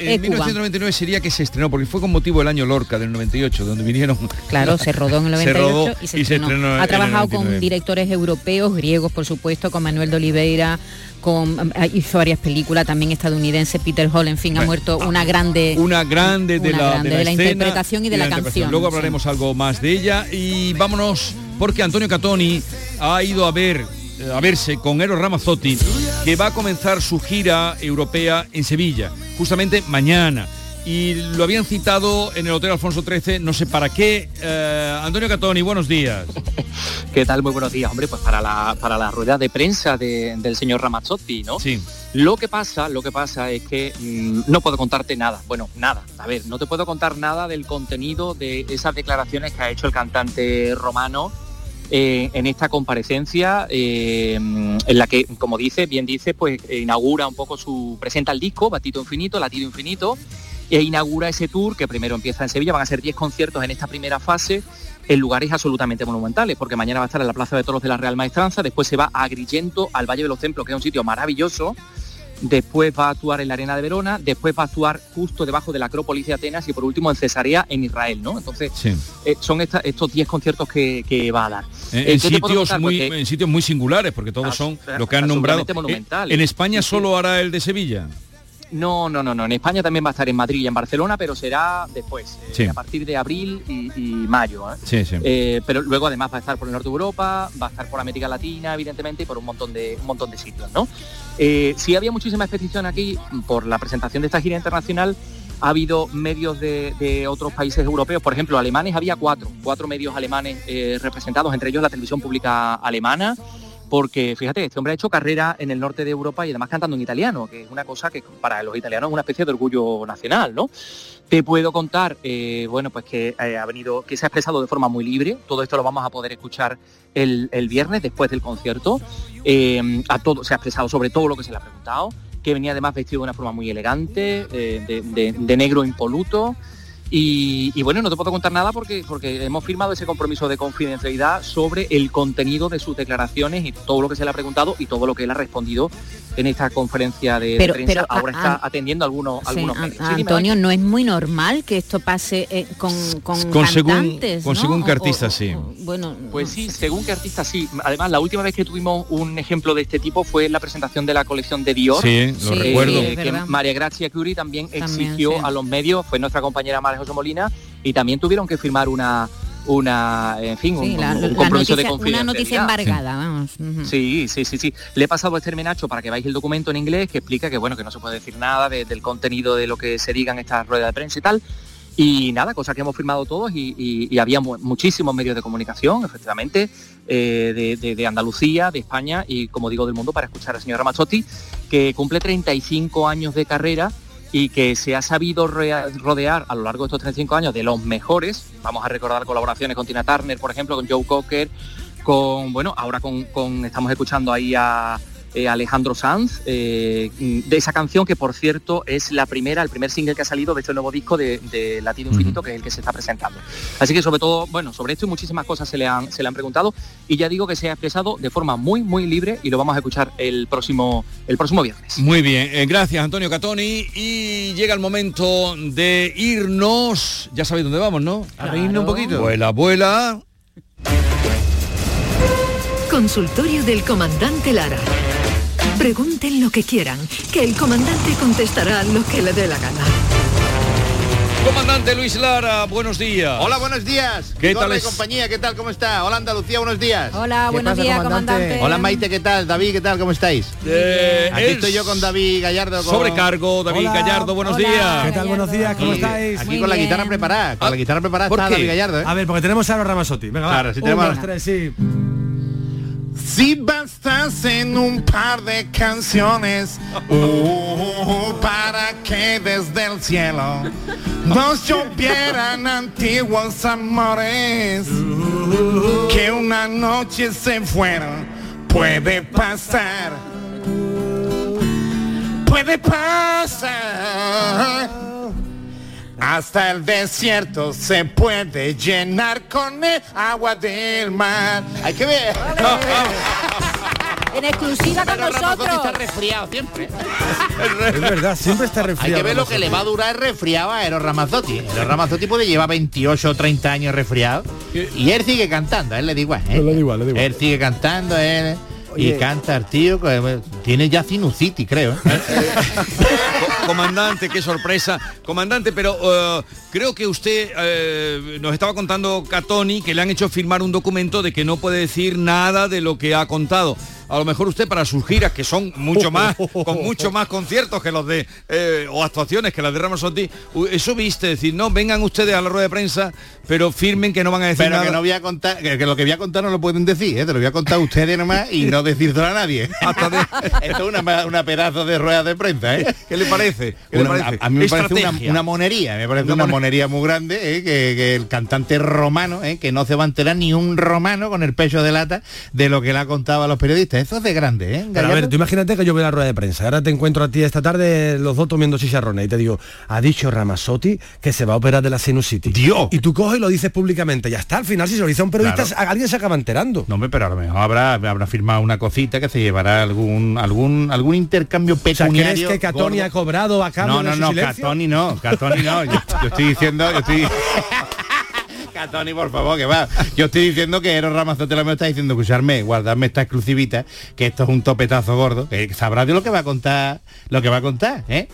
B: 1999 sería que se estrenó, porque fue con motivo del año Lorca del 98, donde vinieron.
E: Claro, <laughs> se rodó en el
B: Se
E: 98
B: rodó
E: y se estrenó.
B: en
E: ha trabajado con
B: 99.
E: directores europeos, griegos, por supuesto, con Manuel de Oliveira, con eh, hizo varias películas también estadounidense, Peter Hall, en fin, ha muerto una grande
B: Una grande de
E: una
B: la,
E: grande
B: de la
E: de la
B: escena
E: interpretación y de la canción,
B: Luego
E: sí.
B: hablaremos algo más de ella y vámonos porque Antonio Catoni ha ido a ver a verse con Eros Ramazzotti que va a comenzar su gira europea en Sevilla, justamente mañana. Y lo habían citado en el Hotel Alfonso XIII, no sé para qué. Eh, Antonio Catoni, buenos días. <laughs>
O: ¿Qué tal? Muy buenos días, hombre, pues para la, para la rueda de prensa de- del señor Ramazzotti, ¿no?
B: Sí.
O: Lo que pasa, lo que pasa es que mm, no puedo contarte nada. Bueno, nada. A ver, no te puedo contar nada del contenido de esas declaraciones que ha hecho el cantante romano eh, en esta comparecencia eh, en la que, como dice, bien dice, pues inaugura un poco su, presenta el disco, Batito Infinito, Latido Infinito, e inaugura ese tour que primero empieza en Sevilla, van a ser 10 conciertos en esta primera fase en lugares absolutamente monumentales, porque mañana va a estar en la Plaza de Toros de la Real Maestranza, después se va a Agrigento, al Valle de los Templos, que es un sitio maravilloso, después va a actuar en la Arena de Verona, después va a actuar justo debajo de la Acrópolis de Atenas y por último en Cesarea, en Israel, ¿no? Entonces, eh, son estos 10 conciertos que, va a dar.
B: En,
O: Eh,
B: en sitios muy singulares, porque todos son lo que han nombrado. En España
O: Sí, sí.
B: solo hará el de Sevilla.
O: No, no, no, no. En España también va a estar en Madrid y en Barcelona, pero será después, eh,
B: Sí.
O: a partir de abril y, y mayo. ¿eh?
B: Sí, sí.
O: Eh, pero luego además va a estar por el norte de Europa, va a estar por América Latina, evidentemente, y por un montón de, un montón de sitios, ¿no? Sí había muchísima expedición aquí por la presentación de esta gira internacional. Ha habido medios de, de otros países europeos, por ejemplo, alemanes, había cuatro, cuatro medios alemanes representados, entre ellos la televisión pública alemana, porque fíjate, este hombre ha hecho carrera en el norte de Europa y además cantando en italiano, que es una cosa que para los italianos es una especie de orgullo nacional, ¿no? Te puedo contar, eh, bueno, pues que eh, ha venido, que se ha expresado de forma muy libre. Todo esto lo vamos a poder escuchar el, el viernes después del concierto. Eh, a todo, se ha expresado sobre todo lo que se le ha preguntado, que venía además vestido de una forma muy elegante, eh, de negro impoluto. Y, y bueno, no te puedo contar nada porque, porque hemos firmado ese compromiso de confidencialidad sobre el contenido de sus declaraciones y todo lo que se le ha preguntado y todo lo que él ha respondido en esta conferencia de, de
E: Pero-
O: prensa.
E: pero,
O: Ahora
E: a-
O: está
E: a-
O: atendiendo algunos,
E: Sí,
O: algunos. Sí, dime,
E: Antonio, no es muy normal que esto pase eh, con, con,
B: Con según,
E: cantantes,
B: con
E: ¿no?
B: según qué artista,
E: o-
B: sí.
E: Bueno,
O: Pues sí, según qué artista sí. Además, la última vez que tuvimos un ejemplo de este tipo fue en la presentación de la colección de Dior.
B: Sí, lo Sí, recuerdo.
O: eh,
B: es
O: que. María Gracia Curie también,
E: También,
O: exigió
E: sí.
O: a los medios, fue nuestra compañera María José Molina, y también tuvieron que firmar una, una en fin,
E: sí,
O: un,
E: la-
O: un
E: la
O: compromiso de
E: noticia- una noticia embargada, vamos.
O: Sí, sí, sí, sí. Le he pasado a Esther Menacho para que veáis el documento en inglés que explica que bueno, que no se puede decir nada de- del contenido de lo que se diga en esta rueda de prensa y tal. Y nada, cosas que hemos firmado todos y, y- y había mu- muchísimos medios de comunicación, efectivamente, eh, de, de- de Andalucía, de España y, como digo, del mundo para escuchar al señor Ramazzotti, que cumple 35 años de carrera y que se ha sabido rodear a lo largo de estos 35 años de los mejores. Vamos a recordar colaboraciones con Tina Turner, por ejemplo, con Joe Cocker, con, bueno, ahora con- estamos escuchando ahí a eh, Alejandro Sanz, eh, de esa canción que por cierto es la primera, el primer single que ha salido de este nuevo disco de, de Latido Infinito, que es el que se está presentando. Así que sobre todo, bueno, sobre esto y muchísimas cosas se le han, se le han preguntado y ya digo que se ha expresado de forma muy, muy libre y lo vamos a escuchar el próximo, el próximo viernes.
B: Muy bien, eh, gracias Antonio Catoni. Y llega el momento de irnos. Ya sabéis dónde vamos, ¿no?
D: A reírnos un poquito.
B: Vuela, vuela.
A: Consultorio del comandante Lara. Pregunten lo que quieran, que el comandante contestará lo que le dé la gana.
B: Comandante Luis Lara, buenos días.
P: Hola, buenos días.
B: ¿Qué tal es?
P: compañía, ¿qué tal? ¿Cómo está? Hola, Andalucía, buenos días.
E: Hola, buenos días, comandante.
P: Hola, Maite, ¿qué tal? David, ¿qué tal? ¿Cómo estáis?
B: Eh,
P: Aquí
B: es
P: estoy yo con David Gallardo. Con...
B: Sobrecargo, David
P: Hola.
B: Gallardo, buenos
P: Hola,
B: días.
P: ¿Qué tal? Buenos días, ¿cómo
Q: Aquí-
P: estáis? Aquí
Q: Muy
P: con la guitarra preparada. Con la guitarra preparada
Q: ¿por
P: está
Q: qué?
P: David Gallardo, ¿eh?
Q: A ver, porque tenemos a Ramazotti. Venga,
P: Claro,
Q: va.
P: sí
Q: Un,
P: tenemos-
Q: dos, tres, sí.
K: Si bastas en un par de canciones uh, para que desde el cielo nos llovieran antiguos amores que una noche se fueron, puede pasar, puede pasar. Hasta el desierto se puede llenar con el agua del mar. Hay que ver.
E: En exclusiva con
P: Pero
E: nosotros.
P: está resfriado siempre.
Q: Es verdad, siempre está
P: Hay
Q: resfriado.
P: que ver lo que le va a durar resfriado a Eros Ramazzotti. Eros Ramazzotti puede llevar 28 o 30 años resfriado. Y él sigue cantando, a él le da igual. ¿eh?
Q: Le da igual, le da igual.
P: Él sigue cantando, él... Y canta el tío, que, tiene ya sinusitis, creo. ¿eh?
B: Co- Comandante, qué sorpresa. Comandante, pero eh, creo que usted eh, nos estaba contando Catoni que le han hecho firmar un documento de que no puede decir nada de lo que ha contado. A lo mejor usted para sus giras, que son mucho más, <laughs> con mucho más conciertos que los de, eh, o actuaciones que las de Ramazotti, u- eso viste, decir, no, vengan ustedes a la rueda de prensa, pero firmen que no van a decir
P: Pero
B: nada.
P: que no voy a contar, que, que lo que voy a contar no lo pueden decir, ¿eh? te lo voy a contar a ustedes nomás y no decírselo a nadie. <laughs>
B: Hasta, de- <laughs>
P: Esto es una, una pedazo de rueda de prensa, ¿eh?
B: ¿Qué le parece? ¿Qué le
P: Una-
B: parece?
P: A, a mí me parece una, monería, me parece
B: Una
P: una,
B: mone-
P: monería muy grande, ¿eh? que, que el cantante romano, que no se va a enterar ni un romano con el pecho de lata de lo que le ha contado a los periodistas. Eso es de grande, ¿eh?
Q: Pero a ver, tú imagínate que yo voy a la rueda de prensa. Ahora te encuentro a ti esta tarde los dos comiendo chicharrones y te digo, ha dicho Ramazotti que se va a operar de la sinusitis.
P: Dios.
Q: Y tú coges y lo dices públicamente. Ya está, al final si se lo dice a un periodista,
P: Claro.
Q: alguien se acaba enterando.
P: No, pero a lo mejor habrá, habrá firmado una cosita que se llevará algún algún algún intercambio
Q: O sea,
P: pecuniario.
Q: ¿crees que Catoni
P: gordo?
Q: ha cobrado a cambio
P: No,
Q: de
P: no,
Q: su
P: no,
Q: silencio?
P: Catoni no, Catoni no. Yo, yo estoy diciendo, yo estoy. <laughs> Catoni, por favor, que va. Yo estoy diciendo que Eros Ramazote me está diciendo, escucharme, guardarme esta exclusivita, que esto es un topetazo gordo, que sabrá de lo que va a contar, lo que va a contar, ¿eh?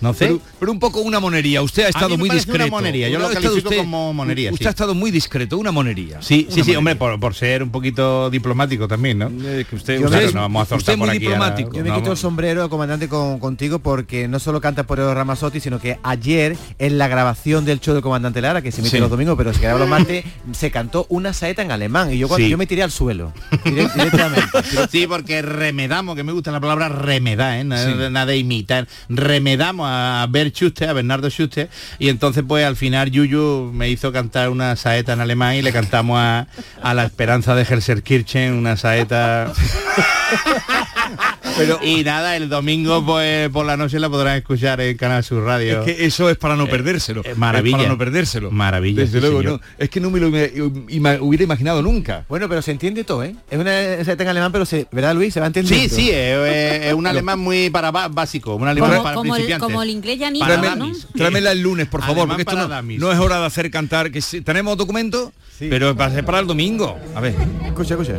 P: No sé.
B: Pero, pero un poco una monería. Usted ha
P: A
B: estado
P: mí me
B: muy
P: parece una
B: discreto.
P: monería, yo lo califico como monería,
B: Usted
P: sí.
B: ha estado muy discreto, una monería.
P: Sí, sí,
B: Una
P: sí, hombre, por, por ser un poquito diplomático también, ¿no?
B: Eh, que usted,
P: Yo
B: usted
P: me-
B: es-
P: no vamos a
B: usted
P: soltar
B: es muy
P: aquí la-
B: diplomático.
D: Yo me
P: No,
D: quito el sombrero, comandante, con, contigo porque no solo canta por Eros Ramazzotti, sino que ayer en la grabación del show del comandante Lara, que se emite
P: Sí.
D: los domingos, pero se graba los martes, se cantó una saeta en alemán. Y yo cuando
P: Sí.
D: yo me tiré al suelo. direct- directamente. <laughs>
P: Sí, porque remedamos, que me gusta la palabra remedar, ¿eh? nada,
B: Sí.
P: nada de imitar. Remedamos a Bert Schuster, a Bernardo Schuster, y entonces pues al final Yuyu me hizo cantar una saeta en alemán y le cantamos a, a la esperanza de Herserkirchen una saeta. <laughs>
B: Pero-
P: y nada, el domingo pues por la noche la podrán escuchar en Canal Sur Radio.
B: Es que eso es para no perdérselo.
P: eh, maravilla.
B: Es para no perdérselo.
P: Maravilla,
B: Desde
P: sí,
B: luego,
P: señor.
B: no. Es que no me lo hubiera imaginado nunca.
D: Bueno, pero se entiende todo, ¿eh? Es una en alemán, pero se, ¿verdad, Luis? Se va entendiendo.
P: Sí, sí, es, un alemán muy para básico, un alemán
E: Como,
P: para
E: como el,
P: principiantes.
E: como el inglés ya ni
P: Para
E: ¿no?
B: Tráemela el lunes, por favor,
P: Alemán
B: porque esto no, no es hora de hacer cantar. que sí- Tenemos documento, pero va a ser para el domingo. A ver.
D: Escucha, escucha.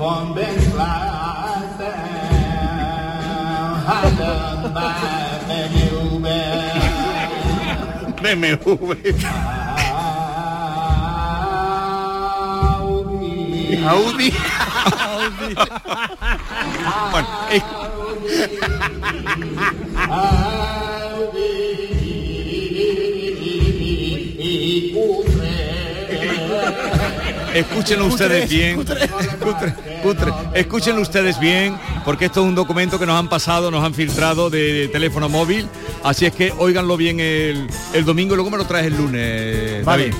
P: upon bench
B: like that. I by Howdy. Howdy. Howdy. Escúchenlo ustedes bien. Cutre, cutre. Escúchenlo ustedes bien, porque esto es un documento que nos han pasado, nos han filtrado de, teléfono móvil. Así es que óiganlo bien el, el domingo y luego me lo traes el lunes.
Q: Vale.
B: David.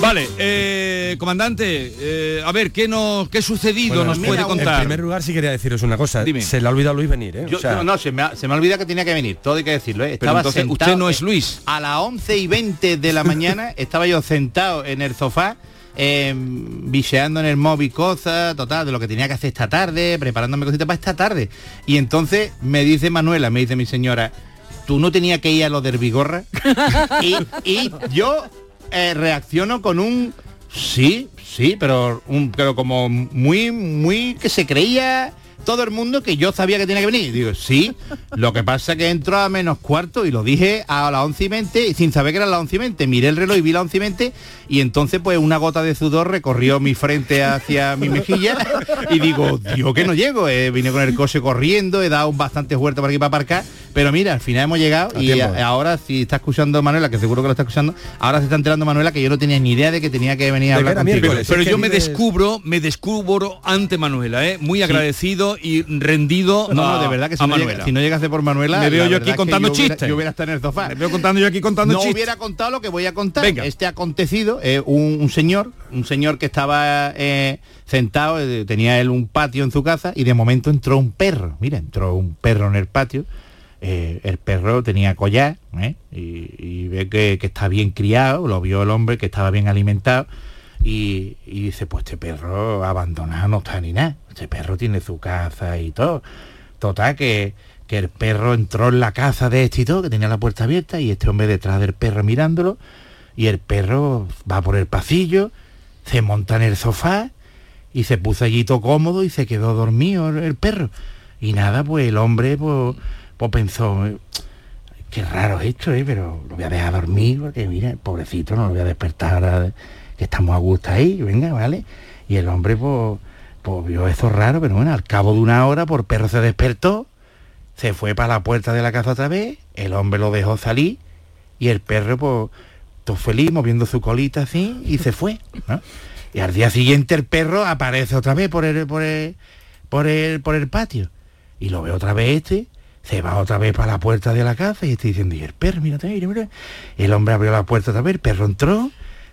B: Vale, eh, comandante, eh, a ver, ¿qué, nos, qué sucedido
Q: Bueno,
B: nos
Q: mira,
B: puede
Q: En
B: contar?
Q: primer lugar, sí quería deciros una cosa.
B: Dime.
Q: Se le ha olvidado Luis venir, ¿eh?
P: Yo-
Q: O sea,
P: no, no, se me, ha, se me olvida que tenía que venir, todo hay que decirlo. ¿eh?
B: Pero
P: Estaba
B: entonces
P: sentado-
B: usted no es Luis.
P: A las 11 y 20 de la mañana <laughs> estaba yo sentado en el sofá, eh, bicheando en el móvil cosas, total, de lo que tenía que hacer esta tarde, preparándome cositas para esta tarde. Y entonces me dice Manuela, me dice mi señora, tú no tenías que ir a lo del Vigorra. <laughs> y, y yo eh, reacciono con un sí, sí, pero un pero como muy, muy que se creía todo el mundo que yo sabía que tenía que venir. Digo, sí, lo que pasa es que entró a menos cuarto y lo dije a las 11 y 20 y sin saber que era las 11 y 20. Miré el reloj y vi las 11 y 20 y entonces pues una gota de sudor recorrió mi frente hacia mi mejilla y digo, Dios que no llego. Eh, vine con el coche corriendo, he dado bastante vuelta para aquí para aparcar, pero mira, al final hemos llegado
Q: A
P: y a- ahora si está escuchando Manuela, que seguro que lo está escuchando, ahora se está enterando Manuela que yo no tenía ni idea de que tenía que venir a hablar contigo.
Q: miércoles.
B: Pero yo me
Q: vives-
B: descubro, me descubro ante Manuela, ¿eh? muy agradecido y rendido.
P: No,
B: a-
P: no, de verdad que si
B: a
P: no, llega, si no llegase por Manuela,
B: Me veo yo aquí contando
P: yo hubiera-
B: chistes.
P: Yo hubiera estado en el sofá.
B: Me veo contando yo aquí contando
P: no
B: chistes.
P: hubiera contado lo que voy a contar.
B: Venga.
P: Este acontecido, eh, un, un señor, un señor que estaba eh, sentado, eh, tenía él un patio en su casa y de momento entró un perro. Mira, entró un perro en el patio. Eh, el perro tenía collar ¿eh? y, ve que, está bien criado, lo vio el hombre que estaba bien alimentado y, y dice, pues este perro abandonado no está ni nada. Este perro tiene su casa y todo. Total, que, que el perro entró en la casa de este y todo, que tenía la puerta abierta, y este hombre detrás del perro mirándolo, y el perro va por el pasillo, se monta en el sofá, y se puso allí todo cómodo y se quedó dormido el, el perro. Y nada, pues el hombre pues, pensó, "Eh, qué raro esto, ¿eh? pero lo voy a dejar dormir, porque mira, el pobrecito no lo voy a despertar ahora que estamos a gusto ahí, venga, ¿vale? Y el hombre pues, pues vio eso raro, pero bueno, al cabo de una hora por perro se despertó, se fue para la puerta de la casa otra vez, el hombre lo dejó salir y el perro pues todo feliz moviendo su colita así y se fue. Y al día siguiente el perro aparece otra vez por el, por el, por el, por el patio. Y lo ve otra vez este, se va otra vez para la puerta de la casa y está diciendo, y el perro, mira, mira. El hombre abrió la puerta otra vez, el perro entró,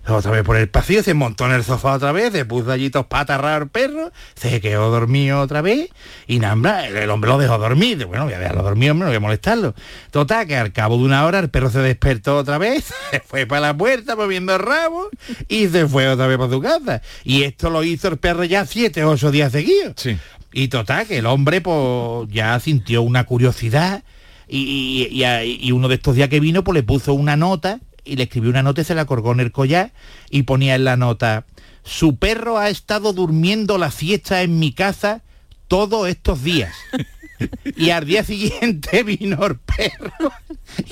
P: otra vez por el pasillo, se montó en el sofá otra vez, se puso allí dos patas raras el perro, se quedó dormido otra vez y nada, el, hombre lo dejó dormir. Bueno, voy a dejarlo dormir, hombre, no voy a molestarlo. Total, que al cabo de una hora el perro se despertó otra vez, <laughs> se fue para la puerta moviendo el rabo y se fue otra vez para su casa. Y esto lo hizo el perro ya siete ocho días seguidos. Y total, que el hombre pues ya sintió una curiosidad y, y- uno de estos días que vino pues le puso una nota y le escribió una nota y se la colgó en el collar y ponía en la nota, su perro ha estado durmiendo la siesta en mi casa todos estos días. Y al día siguiente <laughs> vino el perro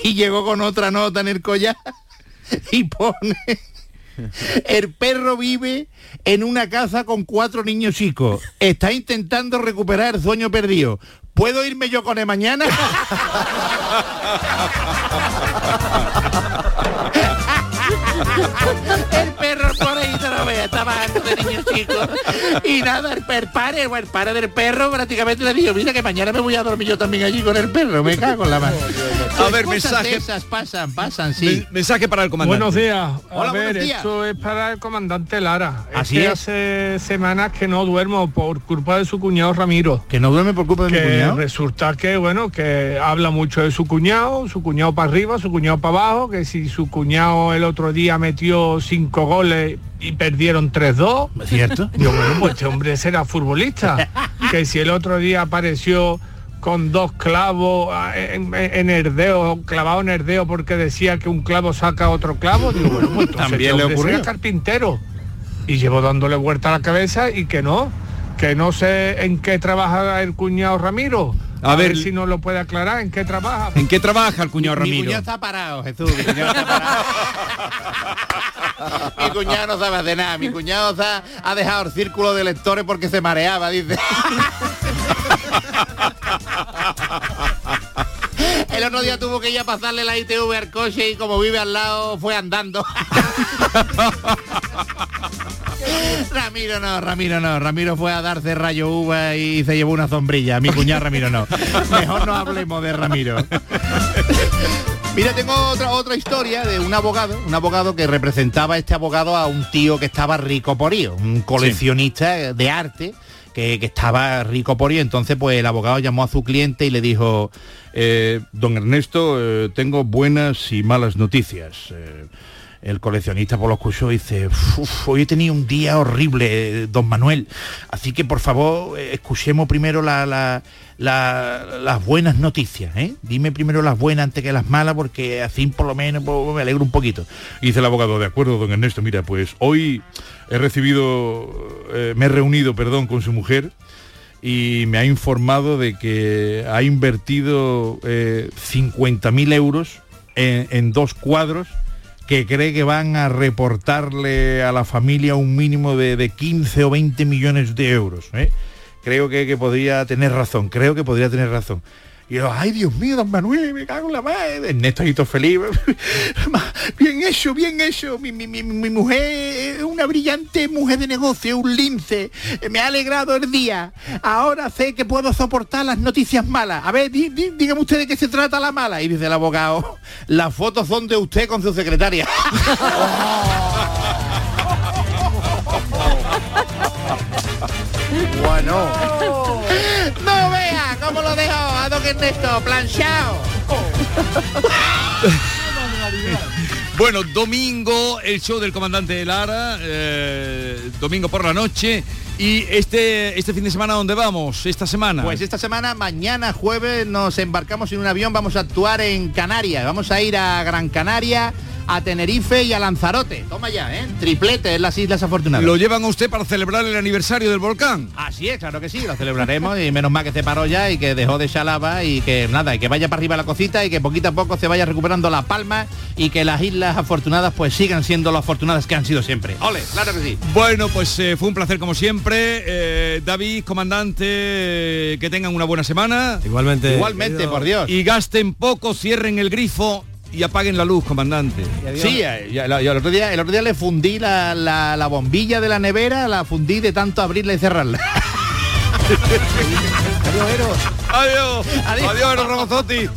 P: y llegó con otra nota en el collar y pone el perro vive en una casa con cuatro niños chicos. Está intentando recuperar el sueño perdido. ¿Puedo irme yo con él mañana? <laughs> el perro por ahí te lo ve, estaba harto de niños chicos. Y nada, el, el padre, el padre del perro prácticamente le dijo, mira que mañana me voy a dormir yo también allí con el perro, me cago en la mano.
B: A ver, mensaje.
P: esas pasan, pasan, sí.
B: Men- mensaje para el comandante.
R: Buenos días.
P: Hola,
R: a ver,
P: buenos días.
R: esto es para el comandante Lara.
P: Así
R: que hace semanas que no duermo por culpa de su cuñado Ramiro.
P: Que no duerme por culpa de mi
R: que
P: cuñado.
R: Resulta que, bueno, que habla mucho de su cuñado, su cuñado para arriba, su cuñado para abajo, que si su cuñado el otro día metió cinco goles y perdieron 3-2.
P: ¿Cierto? <laughs>
R: Yo, bueno, pues este hombre será futbolista. <laughs> que si el otro día apareció con dos clavos ah, en, en el dedo, clavado en el dedo porque decía que un clavo saca otro clavo, digo, bueno, pues
P: También
R: este
P: le ocurrió.
R: carpintero. Y llevo dándole vuelta a la cabeza y que no, que no sé en qué trabaja el cuñado Ramiro.
B: A ver-
R: si nos lo puede aclarar, en qué trabaja.
B: ¿En qué trabaja el cuñado
P: Mi
B: Ramiro?
P: cuñado está parado, Jesús. Mi cuñado está parado. <laughs> mi cuñado no sabe de nada. Mi cuñado está- ha dejado el círculo de lectores porque se mareaba, dice. <laughs> El otro día tuvo que ir a pasarle la ITV al coche y como vive al lado fue andando. <laughs> Ramiro no, Ramiro no, Ramiro fue a darse rayo uva y se llevó una sombrilla. Mi cuñado Ramiro no. Mejor no hablemos de Ramiro. Mira, tengo otra otra historia de un abogado, un abogado que representaba este abogado a un tío que estaba rico por ello, un coleccionista de arte que, estaba rico por ello. Entonces, pues el abogado llamó a su cliente y le dijo,
S: Eh, don Ernesto, eh, tengo buenas y malas noticias. Eh,
P: el coleccionista por lo escuchó dice, "Uf, hoy he tenido un día horrible, eh, don Manuel. Así que por favor, eh, escuchemos primero la- la- la- las buenas noticias. ¿eh? Dime primero las buenas antes que las malas, porque así por lo menos pues, me alegro un poquito.
S: Dice el abogado, de acuerdo, don Ernesto, mira, pues hoy he recibido, eh, me he reunido, perdón, con su mujer y me ha informado de que ha invertido eh, 50.000 euros en dos cuadros que cree que van a reportarle a la familia un mínimo de, de 15 o 20 millones de euros. ¿eh? Creo que, que podría tener razón, creo que podría tener razón. Y yo, ay Dios mío, don Manuel, me cago en la madre. Ernesto todo feliz. <laughs> bien hecho, bien hecho. Mi, mi- mi- mi mujer es una brillante mujer de negocio, un lince. Me ha alegrado el día. Ahora sé que puedo soportar las noticias malas. A ver, dígame usted de qué se trata la mala. Y dice el abogado, las fotos son de usted con su secretaria. <laughs> bueno. Planchado. <laughs>
B: Bueno, domingo, el show del comandante Lara, eh, domingo por la noche. Y este, este fin de semana, ¿dónde vamos? Esta semana.
P: Pues esta semana, mañana jueves, nos embarcamos en un avión, vamos a actuar en Canarias. Vamos a ir a Gran Canaria, a Tenerife y a Lanzarote. Toma ya, ¿eh? Triplete en las Islas Afortunadas.
B: ¿Lo llevan a usted para celebrar el aniversario del volcán?
P: Así es, claro que sí, lo celebraremos y menos mal que se paró ya y que dejó de echar lava y que nada, y que vaya para arriba la cosita y que poquito a poco se vaya recuperando la palma y que las Islas Afortunadas pues sigan siendo las afortunadas que han sido siempre. Ole, claro que sí.
B: Bueno, pues eh, fue un placer como siempre. Eh, David, comandante, eh, que tengan una buena semana.
Q: Igualmente.
P: Igualmente, por Dios.
B: Y gasten poco, cierren el grifo y apaguen la luz, comandante.
P: Sí, eh, el, otro día, el otro día le fundí la, la- la bombilla de la nevera, la fundí de tanto abrirla y cerrarla. <laughs>
B: Adiós, Eros. Adiós. Adiós, Eros Ramazzotti.